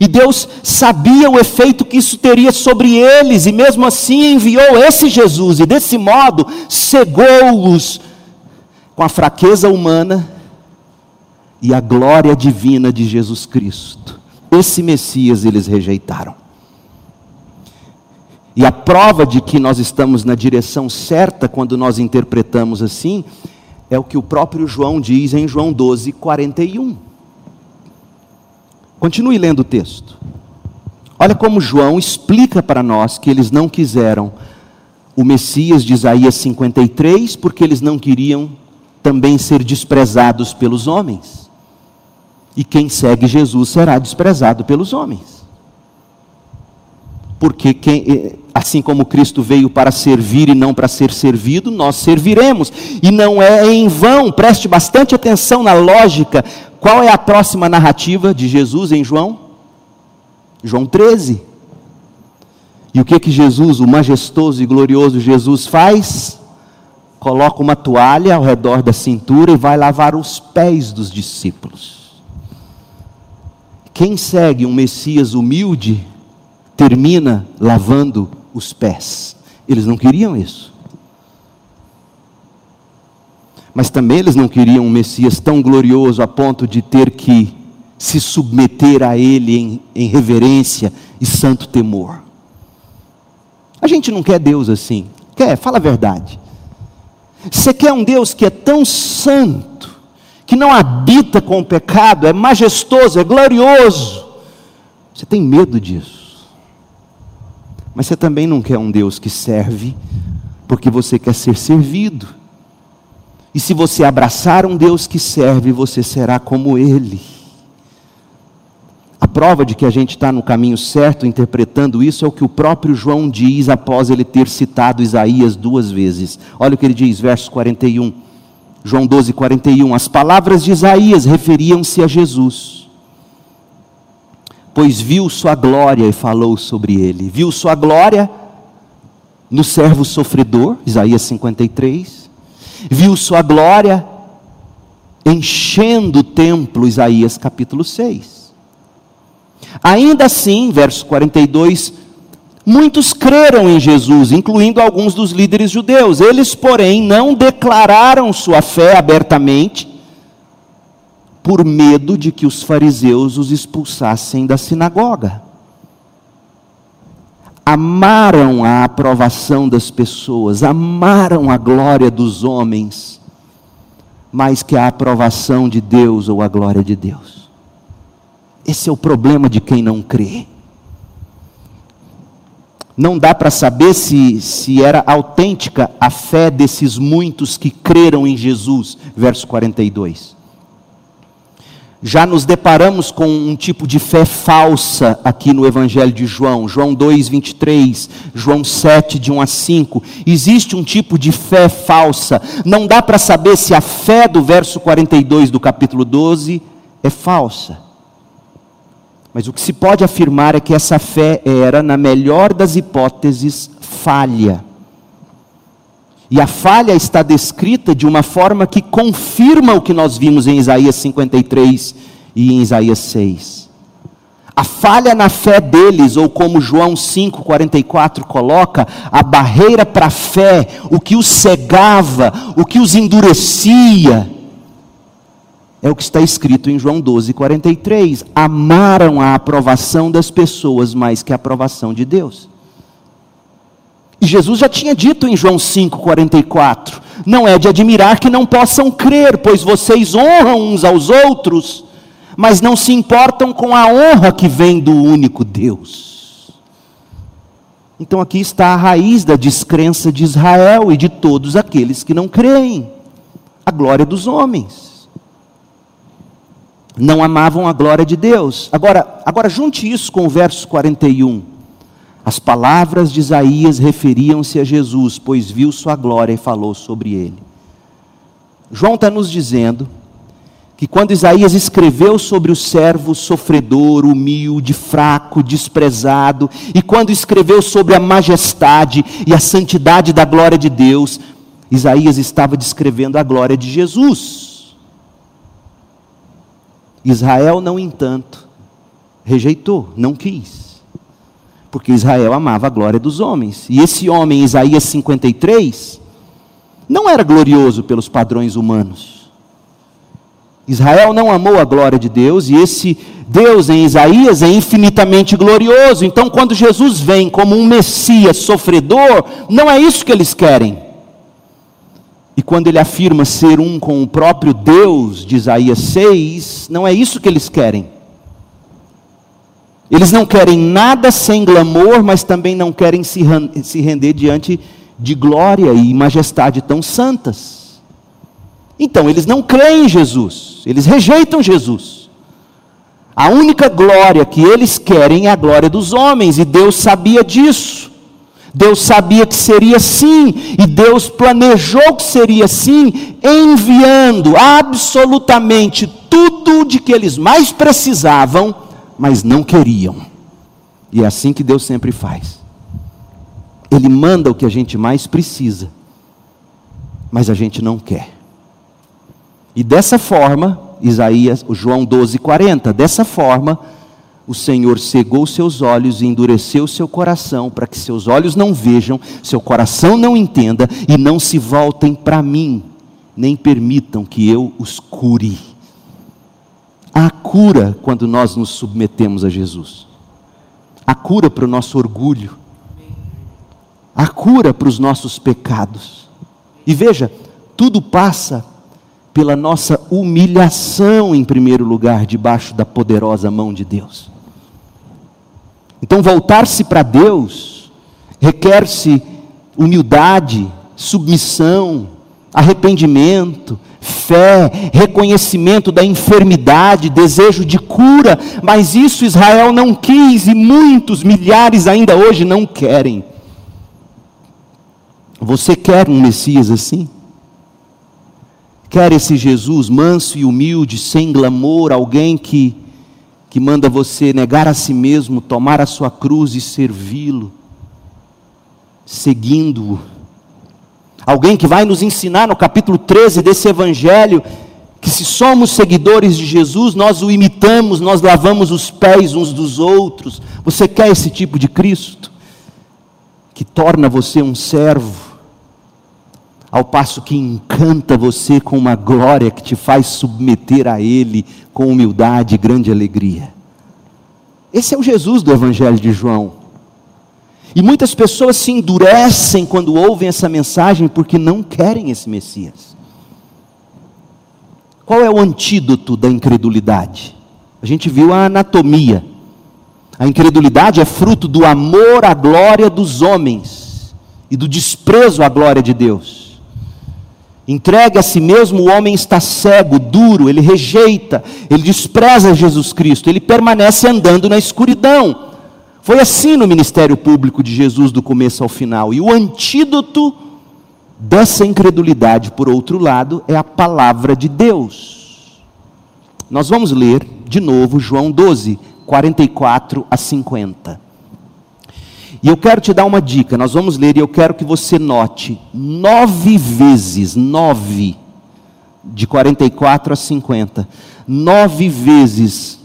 E Deus sabia o efeito que isso teria sobre eles, e mesmo assim enviou esse Jesus, e desse modo cegou-os com a fraqueza humana e a glória divina de Jesus Cristo. Esse Messias eles rejeitaram. E a prova de que nós estamos na direção certa quando nós interpretamos assim, é o que o próprio João diz em João 12, 41. Continue lendo o texto. Olha como João explica para nós que eles não quiseram o Messias de Isaías 53, porque eles não queriam também ser desprezados pelos homens e quem segue Jesus será desprezado pelos homens. Porque quem, eh, assim como Cristo veio para servir e não para ser servido, nós serviremos. E não é em vão, preste bastante atenção na lógica. Qual é a próxima narrativa de Jesus em João? João 13. E o que que Jesus, o majestoso e glorioso Jesus faz? Coloca uma toalha ao redor da cintura e vai lavar os pés dos discípulos. Quem segue um Messias humilde termina lavando os pés. Eles não queriam isso. Mas também eles não queriam um Messias tão glorioso a ponto de ter que se submeter a Ele em, em reverência e santo temor. A gente não quer Deus assim. Quer? Fala a verdade. Você quer um Deus que é tão santo que não habita com o pecado, é majestoso, é glorioso. Você tem medo disso. Mas você também não quer um Deus que serve, porque você quer ser servido. E se você abraçar um Deus que serve, você será como Ele. A prova de que a gente está no caminho certo interpretando isso é o que o próprio João diz após ele ter citado Isaías duas vezes. Olha o que ele diz, verso 41. João 12, 41. As palavras de Isaías referiam-se a Jesus, pois viu sua glória e falou sobre ele. Viu sua glória no servo sofredor, Isaías 53. Viu sua glória enchendo o templo, Isaías capítulo 6. Ainda assim, verso 42, Muitos creram em Jesus, incluindo alguns dos líderes judeus. Eles, porém, não declararam sua fé abertamente, por medo de que os fariseus os expulsassem da sinagoga. Amaram a aprovação das pessoas, amaram a glória dos homens, mais que a aprovação de Deus ou a glória de Deus. Esse é o problema de quem não crê não dá para saber se, se era autêntica a fé desses muitos que creram em Jesus. Verso 42. Já nos deparamos com um tipo de fé falsa aqui no Evangelho de João, João 2, 23, João 7, de 1 a 5. Existe um tipo de fé falsa. Não dá para saber se a fé do verso 42 do capítulo 12 é falsa. Mas o que se pode afirmar é que essa fé era, na melhor das hipóteses, falha. E a falha está descrita de uma forma que confirma o que nós vimos em Isaías 53 e em Isaías 6. A falha na fé deles, ou como João 5,44 coloca, a barreira para a fé, o que os cegava, o que os endurecia, é o que está escrito em João 12, 43. Amaram a aprovação das pessoas mais que a aprovação de Deus. E Jesus já tinha dito em João 5, 44: Não é de admirar que não possam crer, pois vocês honram uns aos outros, mas não se importam com a honra que vem do único Deus. Então aqui está a raiz da descrença de Israel e de todos aqueles que não creem a glória dos homens não amavam a glória de Deus. Agora, agora junte isso com o verso 41. As palavras de Isaías referiam-se a Jesus, pois viu sua glória e falou sobre ele. João está nos dizendo que quando Isaías escreveu sobre o servo sofredor, humilde, fraco, desprezado, e quando escreveu sobre a majestade e a santidade da glória de Deus, Isaías estava descrevendo a glória de Jesus. Israel, não entanto, rejeitou, não quis. Porque Israel amava a glória dos homens. E esse homem, Isaías 53, não era glorioso pelos padrões humanos. Israel não amou a glória de Deus, e esse Deus em Isaías é infinitamente glorioso. Então, quando Jesus vem como um Messias sofredor, não é isso que eles querem. E quando ele afirma ser um com o próprio Deus, de Isaías 6, não é isso que eles querem. Eles não querem nada sem glamour, mas também não querem se render diante de glória e majestade tão santas. Então, eles não creem em Jesus, eles rejeitam Jesus. A única glória que eles querem é a glória dos homens, e Deus sabia disso. Deus sabia que seria assim, e Deus planejou que seria assim, enviando absolutamente tudo de que eles mais precisavam, mas não queriam. E é assim que Deus sempre faz. Ele manda o que a gente mais precisa, mas a gente não quer. E dessa forma, Isaías, João 12, 40, dessa forma, o Senhor cegou seus olhos e endureceu seu coração, para que seus olhos não vejam, seu coração não entenda e não se voltem para mim, nem permitam que eu os cure. Há cura quando nós nos submetemos a Jesus, há cura para o nosso orgulho, há cura para os nossos pecados. E veja, tudo passa pela nossa humilhação, em primeiro lugar, debaixo da poderosa mão de Deus. Então, voltar-se para Deus requer-se humildade, submissão, arrependimento, fé, reconhecimento da enfermidade, desejo de cura, mas isso Israel não quis e muitos, milhares ainda hoje não querem. Você quer um Messias assim? Quer esse Jesus manso e humilde, sem glamour, alguém que que manda você negar a si mesmo, tomar a sua cruz e servi-lo, seguindo-o. Alguém que vai nos ensinar no capítulo 13 desse evangelho que se somos seguidores de Jesus, nós o imitamos, nós lavamos os pés uns dos outros. Você quer esse tipo de Cristo que torna você um servo? ao passo que encanta você com uma glória que te faz submeter a Ele com humildade e grande alegria. Esse é o Jesus do Evangelho de João. E muitas pessoas se endurecem quando ouvem essa mensagem porque não querem esse Messias. Qual é o antídoto da incredulidade? A gente viu a anatomia. A incredulidade é fruto do amor à glória dos homens e do desprezo à glória de Deus. Entregue a si mesmo, o homem está cego, duro, ele rejeita, ele despreza Jesus Cristo, ele permanece andando na escuridão. Foi assim no ministério público de Jesus do começo ao final. E o antídoto dessa incredulidade, por outro lado, é a palavra de Deus. Nós vamos ler de novo João 12, 44 a 50. E eu quero te dar uma dica, nós vamos ler e eu quero que você note nove vezes, nove, de 44 a 50, nove vezes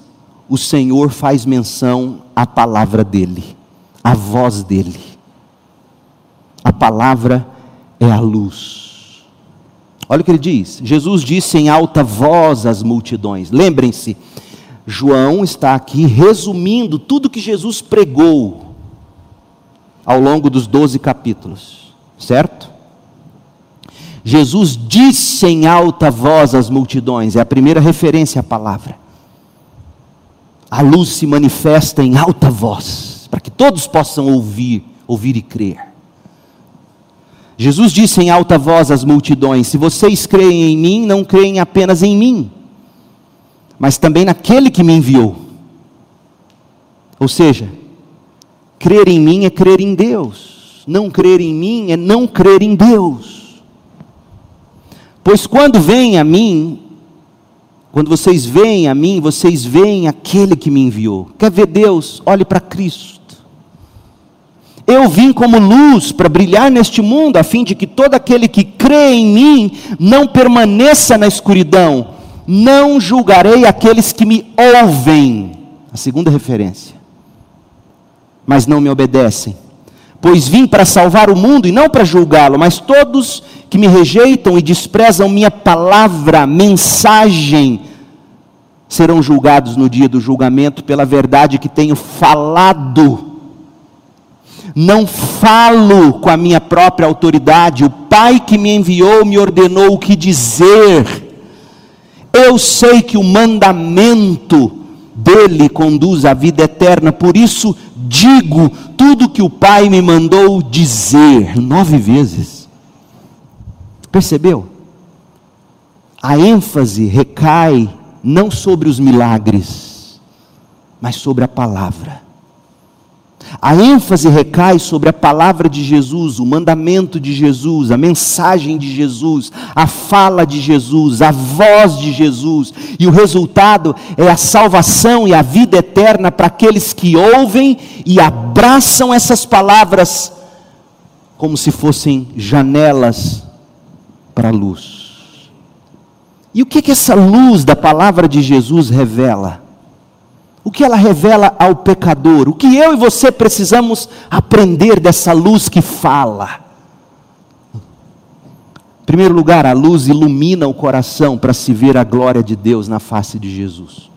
o Senhor faz menção à palavra dEle, à voz dEle. A palavra é a luz. Olha o que ele diz: Jesus disse em alta voz às multidões, lembrem-se, João está aqui resumindo tudo que Jesus pregou ao longo dos 12 capítulos, certo? Jesus disse em alta voz às multidões, é a primeira referência à palavra. A luz se manifesta em alta voz, para que todos possam ouvir, ouvir e crer. Jesus disse em alta voz às multidões: Se vocês creem em mim, não creem apenas em mim, mas também naquele que me enviou. Ou seja, Crer em mim é crer em Deus. Não crer em mim é não crer em Deus. Pois quando vem a mim, quando vocês veem a mim, vocês veem aquele que me enviou. Quer ver Deus? Olhe para Cristo. Eu vim como luz para brilhar neste mundo, a fim de que todo aquele que crê em mim não permaneça na escuridão, Não julgarei aqueles que me ouvem. A segunda referência. Mas não me obedecem. Pois vim para salvar o mundo e não para julgá-lo, mas todos que me rejeitam e desprezam minha palavra, mensagem, serão julgados no dia do julgamento pela verdade que tenho falado. Não falo com a minha própria autoridade, o Pai que me enviou me ordenou o que dizer. Eu sei que o mandamento dele conduz à vida eterna, por isso digo tudo que o Pai me mandou dizer, nove vezes. Percebeu? A ênfase recai não sobre os milagres, mas sobre a palavra. A ênfase recai sobre a palavra de Jesus, o mandamento de Jesus, a mensagem de Jesus, a fala de Jesus, a voz de Jesus, e o resultado é a salvação e a vida eterna para aqueles que ouvem e abraçam essas palavras como se fossem janelas para a luz. E o que, que essa luz da palavra de Jesus revela? O que ela revela ao pecador? O que eu e você precisamos aprender dessa luz que fala? Em primeiro lugar, a luz ilumina o coração para se ver a glória de Deus na face de Jesus.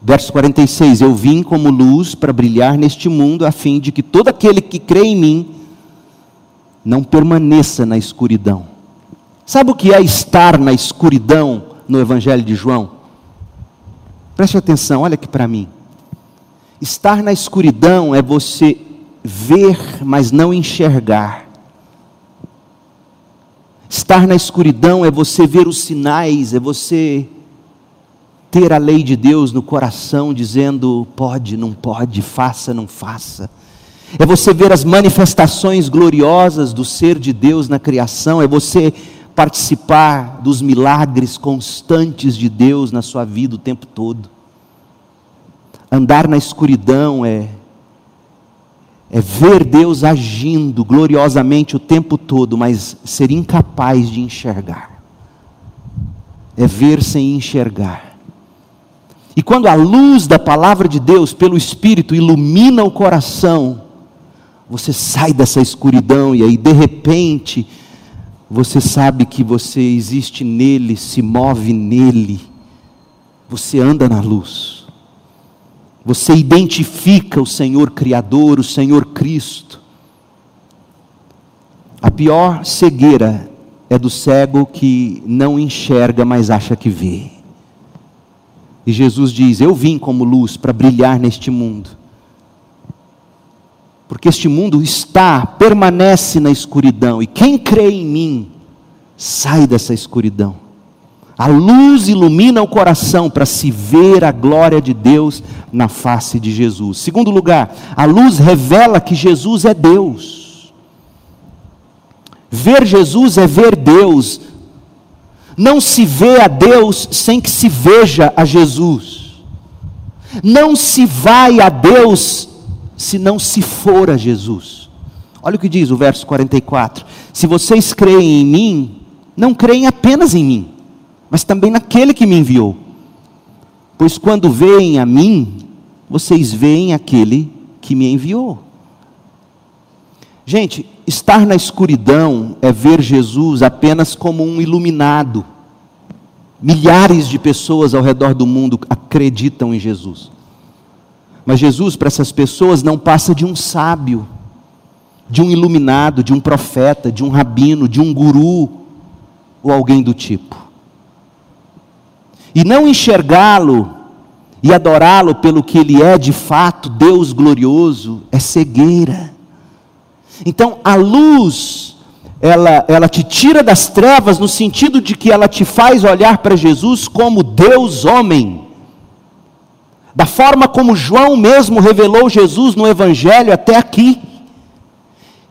Verso 46: Eu vim como luz para brilhar neste mundo, a fim de que todo aquele que crê em mim não permaneça na escuridão. Sabe o que é estar na escuridão no Evangelho de João? Preste atenção, olha aqui para mim. Estar na escuridão é você ver, mas não enxergar. Estar na escuridão é você ver os sinais, é você ter a lei de Deus no coração, dizendo pode, não pode, faça, não faça. É você ver as manifestações gloriosas do ser de Deus na criação, é você participar dos milagres constantes de Deus na sua vida o tempo todo. Andar na escuridão é é ver Deus agindo gloriosamente o tempo todo, mas ser incapaz de enxergar. É ver sem enxergar. E quando a luz da palavra de Deus pelo Espírito ilumina o coração, você sai dessa escuridão e aí de repente você sabe que você existe nele, se move nele, você anda na luz, você identifica o Senhor Criador, o Senhor Cristo. A pior cegueira é do cego que não enxerga, mas acha que vê. E Jesus diz: Eu vim como luz para brilhar neste mundo. Porque este mundo está, permanece na escuridão, e quem crê em mim, sai dessa escuridão. A luz ilumina o coração para se ver a glória de Deus na face de Jesus. Segundo lugar, a luz revela que Jesus é Deus. Ver Jesus é ver Deus. Não se vê a Deus sem que se veja a Jesus. Não se vai a Deus se não se for a Jesus. Olha o que diz o verso 44: Se vocês creem em mim, não creem apenas em mim, mas também naquele que me enviou. Pois quando veem a mim, vocês veem aquele que me enviou. Gente, estar na escuridão é ver Jesus apenas como um iluminado. Milhares de pessoas ao redor do mundo acreditam em Jesus. Mas Jesus, para essas pessoas, não passa de um sábio, de um iluminado, de um profeta, de um rabino, de um guru, ou alguém do tipo. E não enxergá-lo e adorá-lo pelo que ele é de fato, Deus glorioso, é cegueira. Então, a luz, ela, ela te tira das trevas no sentido de que ela te faz olhar para Jesus como Deus homem da forma como João mesmo revelou Jesus no Evangelho até aqui.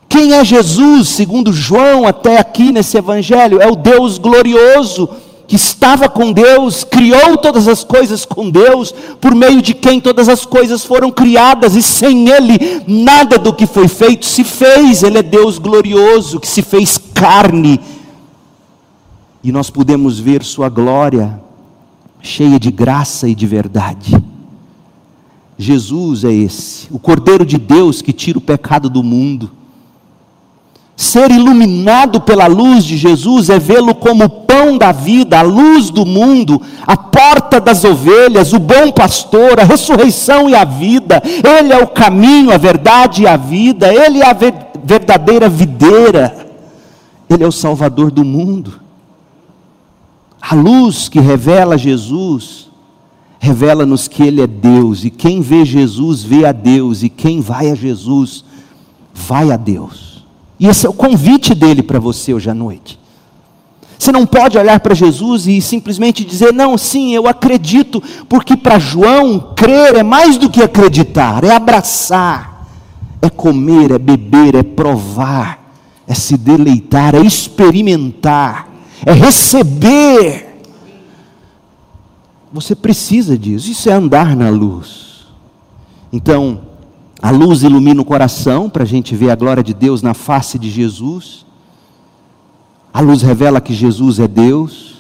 Quem é Jesus, segundo João, até aqui nesse Evangelho? É o Deus glorioso, que estava com Deus, criou todas as coisas com Deus, por meio de quem todas as coisas foram criadas, e sem Ele nada do que foi feito se fez. Ele é Deus glorioso, que se fez carne e nós podemos ver Sua glória cheia de graça e de verdade. Jesus é esse, o Cordeiro de Deus que tira o pecado do mundo. Ser iluminado pela luz de Jesus é vê-lo como o pão da vida, a luz do mundo, a porta das ovelhas, o bom pastor, a ressurreição e a vida. Ele é o caminho, a verdade e a vida. Ele é a verdadeira videira. Ele é o salvador do mundo. A luz que revela Jesus, revela-nos que Ele é Deus, e quem vê Jesus vê a Deus, e quem vai a Jesus vai a Deus. E esse é o convite dele para você hoje à noite. Você não pode olhar para Jesus e simplesmente dizer, não, sim, eu acredito, porque para João, crer é mais do que acreditar, é abraçar, é comer, é beber, é provar, é se deleitar, é experimentar é receber. Você precisa disso, isso é andar na luz. Então, a luz ilumina o coração para a gente ver a glória de Deus na face de Jesus. A luz revela que Jesus é Deus.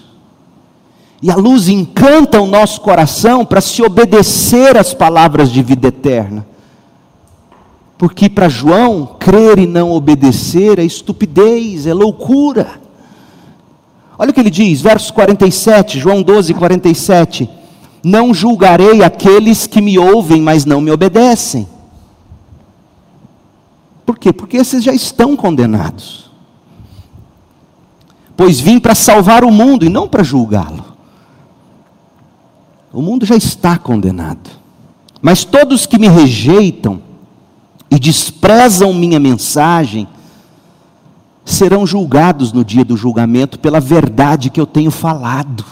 E a luz encanta o nosso coração para se obedecer às palavras de vida eterna. Porque para João, crer e não obedecer é estupidez, é loucura. Olha o que ele diz, verso 47, João 12, 47. Não julgarei aqueles que me ouvem, mas não me obedecem. Por quê? Porque esses já estão condenados. Pois vim para salvar o mundo e não para julgá-lo. O mundo já está condenado. Mas todos que me rejeitam e desprezam minha mensagem, serão julgados no dia do julgamento pela verdade que eu tenho falado.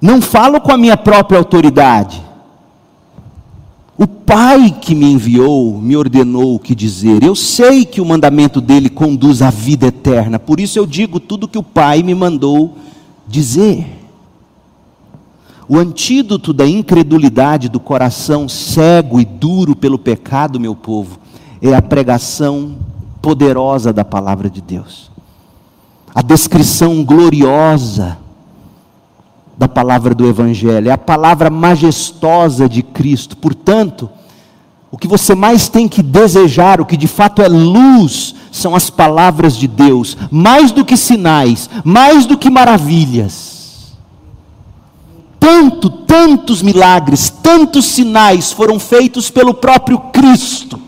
Não falo com a minha própria autoridade. O Pai que me enviou me ordenou o que dizer. Eu sei que o mandamento dele conduz à vida eterna, por isso eu digo tudo que o Pai me mandou dizer. O antídoto da incredulidade do coração cego e duro pelo pecado, meu povo, é a pregação poderosa da palavra de Deus. A descrição gloriosa da palavra do Evangelho, é a palavra majestosa de Cristo. Portanto, o que você mais tem que desejar, o que de fato é luz, são as palavras de Deus, mais do que sinais, mais do que maravilhas. Tanto, tantos milagres, tantos sinais foram feitos pelo próprio Cristo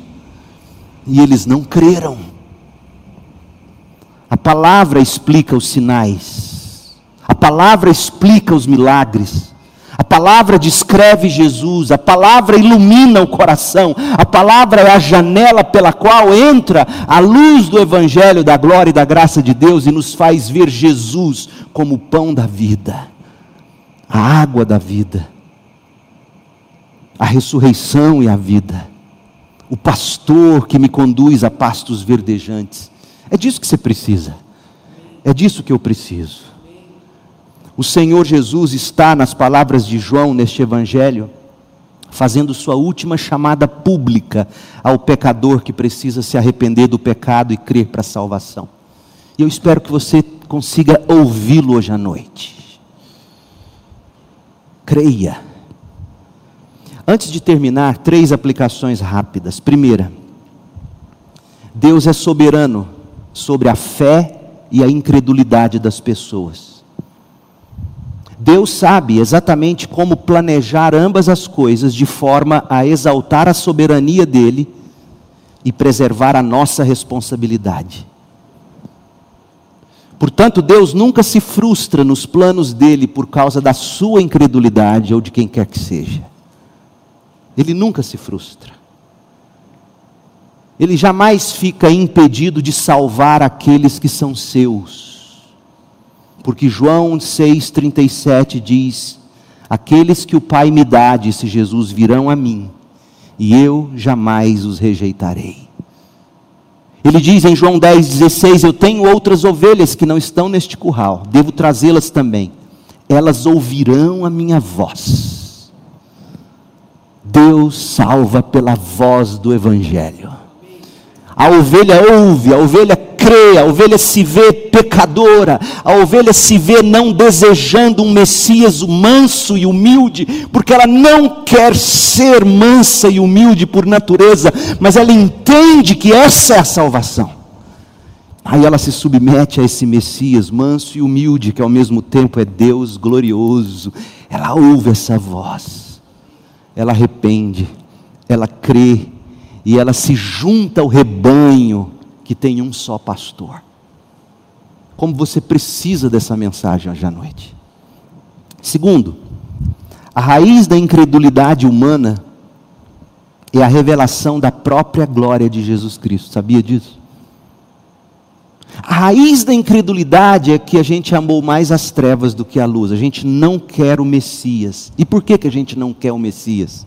e eles não creram. A palavra explica os sinais, a palavra explica os milagres, a palavra descreve Jesus, a palavra ilumina o coração, a palavra é a janela pela qual entra a luz do Evangelho, da glória e da graça de Deus e nos faz ver Jesus como o pão da vida, a água da vida, a ressurreição e a vida o pastor que me conduz a pastos verdejantes. É disso que você precisa. É disso que eu preciso. O Senhor Jesus está, nas palavras de João neste Evangelho, fazendo sua última chamada pública ao pecador que precisa se arrepender do pecado e crer para a salvação. E eu espero que você consiga ouvi-lo hoje à noite. Creia Antes de terminar, três aplicações rápidas. Primeira, Deus é soberano sobre a fé e a incredulidade das pessoas. Deus sabe exatamente como planejar ambas as coisas de forma a exaltar a soberania dele e preservar a nossa responsabilidade. Portanto, Deus nunca se frustra nos planos dele por causa da sua incredulidade ou de quem quer que seja. Ele nunca se frustra. Ele jamais fica impedido de salvar aqueles que são seus. Porque João 6,37 diz: Aqueles que o Pai me dá, disse Jesus, virão a mim, e eu jamais os rejeitarei. Ele diz em João 10,16: Eu tenho outras ovelhas que não estão neste curral, devo trazê-las também. Elas ouvirão a minha voz Deus salva pela voz do Evangelho. A ovelha ouve, a ovelha crê, a ovelha se vê pecadora, a ovelha se vê não desejando um Messias manso e humilde, porque ela não quer ser mansa e humilde por natureza, mas ela entende que essa é a salvação. Aí ela se submete a esse Messias manso e humilde, que ao mesmo tempo é Deus glorioso. Ela ouve essa voz, ela arrepende, ela crê e ela se junta ao rebanho que tem um só pastor. Como você precisa dessa mensagem hoje à noite. Segundo, a raiz da incredulidade humana é a revelação da própria glória de Jesus Cristo. Sabia disso? A raiz da incredulidade é que a gente amou mais as trevas do que a luz. A gente não quer o Messias. E por que, que a gente não quer o Messias?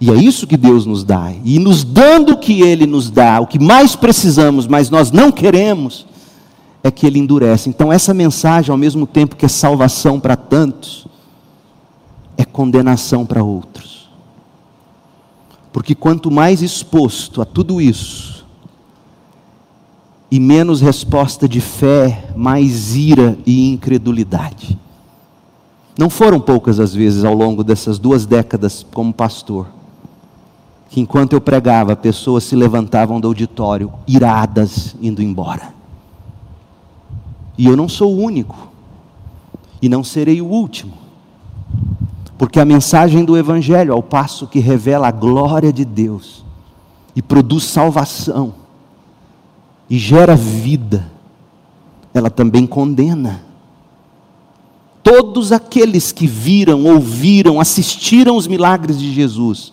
E é isso que Deus nos dá. E nos dando o que Ele nos dá, o que mais precisamos, mas nós não queremos, é que Ele endurece. Então, essa mensagem, ao mesmo tempo que é salvação para tantos, é condenação para outros. Porque quanto mais exposto a tudo isso, e menos resposta de fé, mais ira e incredulidade. Não foram poucas as vezes ao longo dessas duas décadas como pastor que enquanto eu pregava, pessoas se levantavam do auditório, iradas, indo embora. E eu não sou o único, e não serei o último, porque a mensagem do Evangelho, ao passo que revela a glória de Deus, e produz salvação, e gera vida, ela também condena. Todos aqueles que viram, ouviram, assistiram os milagres de Jesus,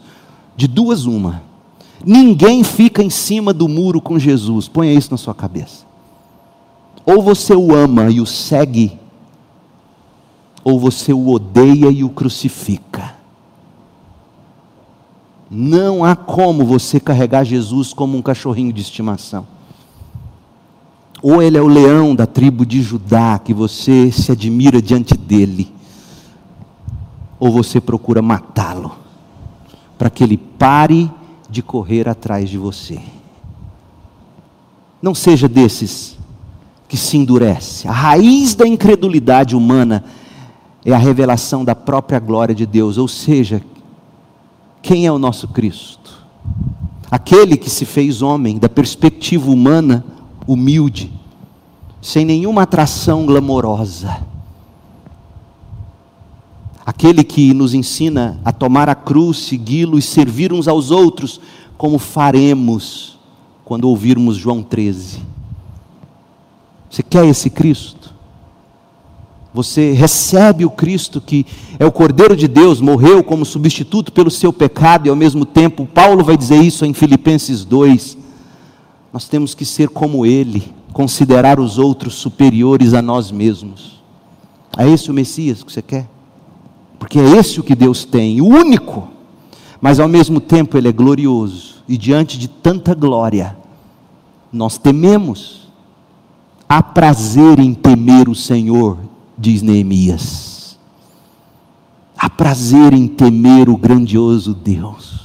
de duas, uma. Ninguém fica em cima do muro com Jesus. Ponha isso na sua cabeça. Ou você o ama e o segue, ou você o odeia e o crucifica. Não há como você carregar Jesus como um cachorrinho de estimação. Ou ele é o leão da tribo de Judá, que você se admira diante dele, ou você procura matá-lo para que ele pare de correr atrás de você. Não seja desses que se endurece. A raiz da incredulidade humana é a revelação da própria glória de Deus, ou seja, quem é o nosso Cristo? Aquele que se fez homem, da perspectiva humana, humilde, sem nenhuma atração glamourosa aquele que nos ensina a tomar a cruz, segui-lo e servir uns aos outros, como faremos quando ouvirmos João 13. Você quer esse Cristo? Você recebe o Cristo que é o Cordeiro de Deus, morreu como substituto pelo seu pecado e ao mesmo tempo, Paulo vai dizer isso em Filipenses 2. Nós temos que ser como Ele, considerar os outros superiores a nós mesmos. É esse o Messias que você quer? porque é esse o que Deus tem, o único, mas ao mesmo tempo ele é glorioso, e diante de tanta glória, nós tememos. Há prazer em temer o Senhor, diz Neemias. Há prazer em temer o grandioso Deus.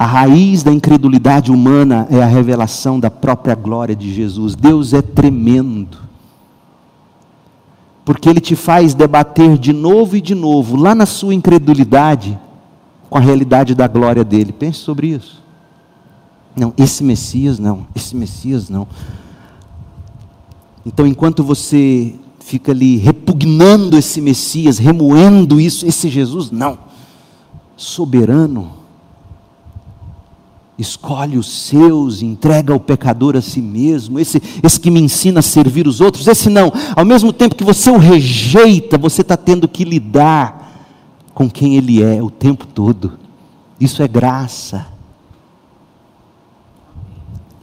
A raiz da incredulidade humana é a revelação da própria glória de Jesus. Deus é tremendo porque ele te faz debater de novo e de novo, lá na sua incredulidade, com a realidade da glória dele. Pense sobre isso. Não, esse Messias não, esse Messias não. Então, enquanto você fica ali repugnando esse Messias, remoendo isso, esse Jesus não, soberano, escolhe os seus, entrega ao pecador a si mesmo, esse, esse que me ensina a servir os outros, esse não. Ao mesmo tempo que você o rejeita, você está tendo que lidar com quem ele é o tempo todo. Isso é graça.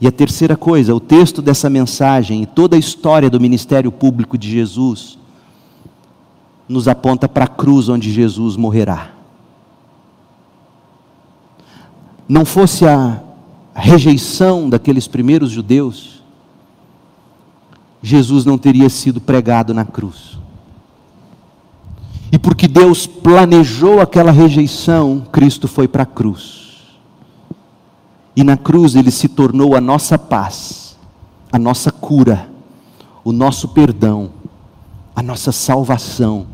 E a terceira coisa, o texto dessa mensagem e toda a história do ministério público de Jesus nos aponta para a cruz onde Jesus morrerá. Não fosse a rejeição daqueles primeiros judeus, Jesus não teria sido pregado na cruz. E porque Deus planejou aquela rejeição, Cristo foi para a cruz. E na cruz ele se tornou a nossa paz, a nossa cura, o nosso perdão, a nossa salvação.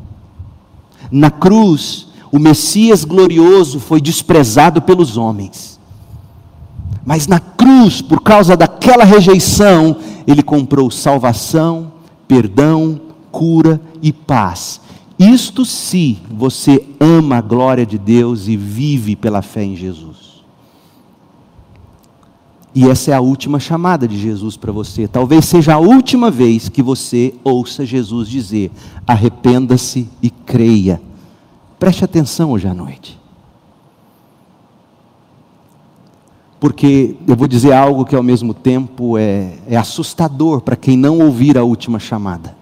Na cruz, o Messias glorioso foi desprezado pelos homens. Mas na cruz, por causa daquela rejeição, ele comprou salvação, perdão, cura e paz. Isto se você ama a glória de Deus e vive pela fé em Jesus. E essa é a última chamada de Jesus para você. Talvez seja a última vez que você ouça Jesus dizer: arrependa-se e creia. Preste atenção hoje à noite. Porque eu vou dizer algo que ao mesmo tempo é, é assustador para quem não ouvir a última chamada.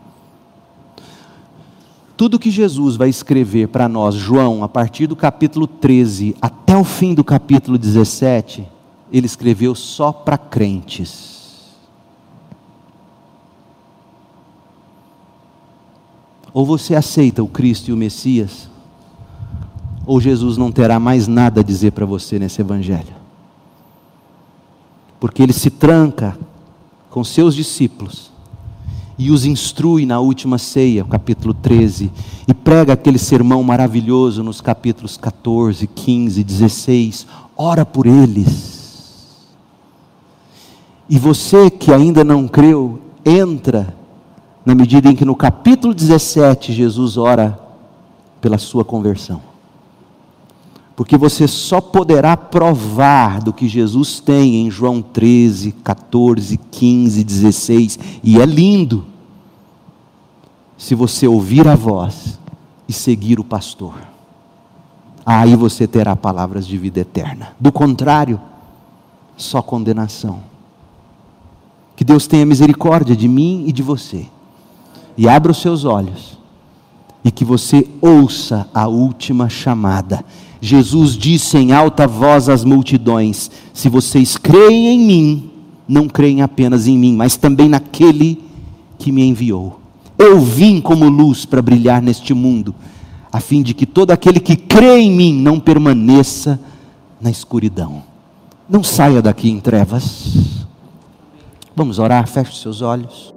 Tudo que Jesus vai escrever para nós, João, a partir do capítulo 13 até o fim do capítulo 17, ele escreveu só para crentes. Ou você aceita o Cristo e o Messias, ou Jesus não terá mais nada a dizer para você nesse Evangelho. Porque ele se tranca com seus discípulos e os instrui na última ceia, capítulo 13, e prega aquele sermão maravilhoso nos capítulos 14, 15, 16. Ora por eles e você que ainda não creu, entra na medida em que no capítulo 17 Jesus ora pela sua conversão. Porque você só poderá provar do que Jesus tem em João 13, 14, 15, 16, e é lindo, se você ouvir a voz e seguir o pastor. Aí você terá palavras de vida eterna. Do contrário, só condenação. Que Deus tenha misericórdia de mim e de você. E abra os seus olhos. E que você ouça a última chamada. Jesus disse em alta voz às multidões: Se vocês creem em mim, não creem apenas em mim, mas também naquele que me enviou. Eu vim como luz para brilhar neste mundo, a fim de que todo aquele que crê em mim não permaneça na escuridão. Não saia daqui em trevas. Vamos orar, feche seus olhos.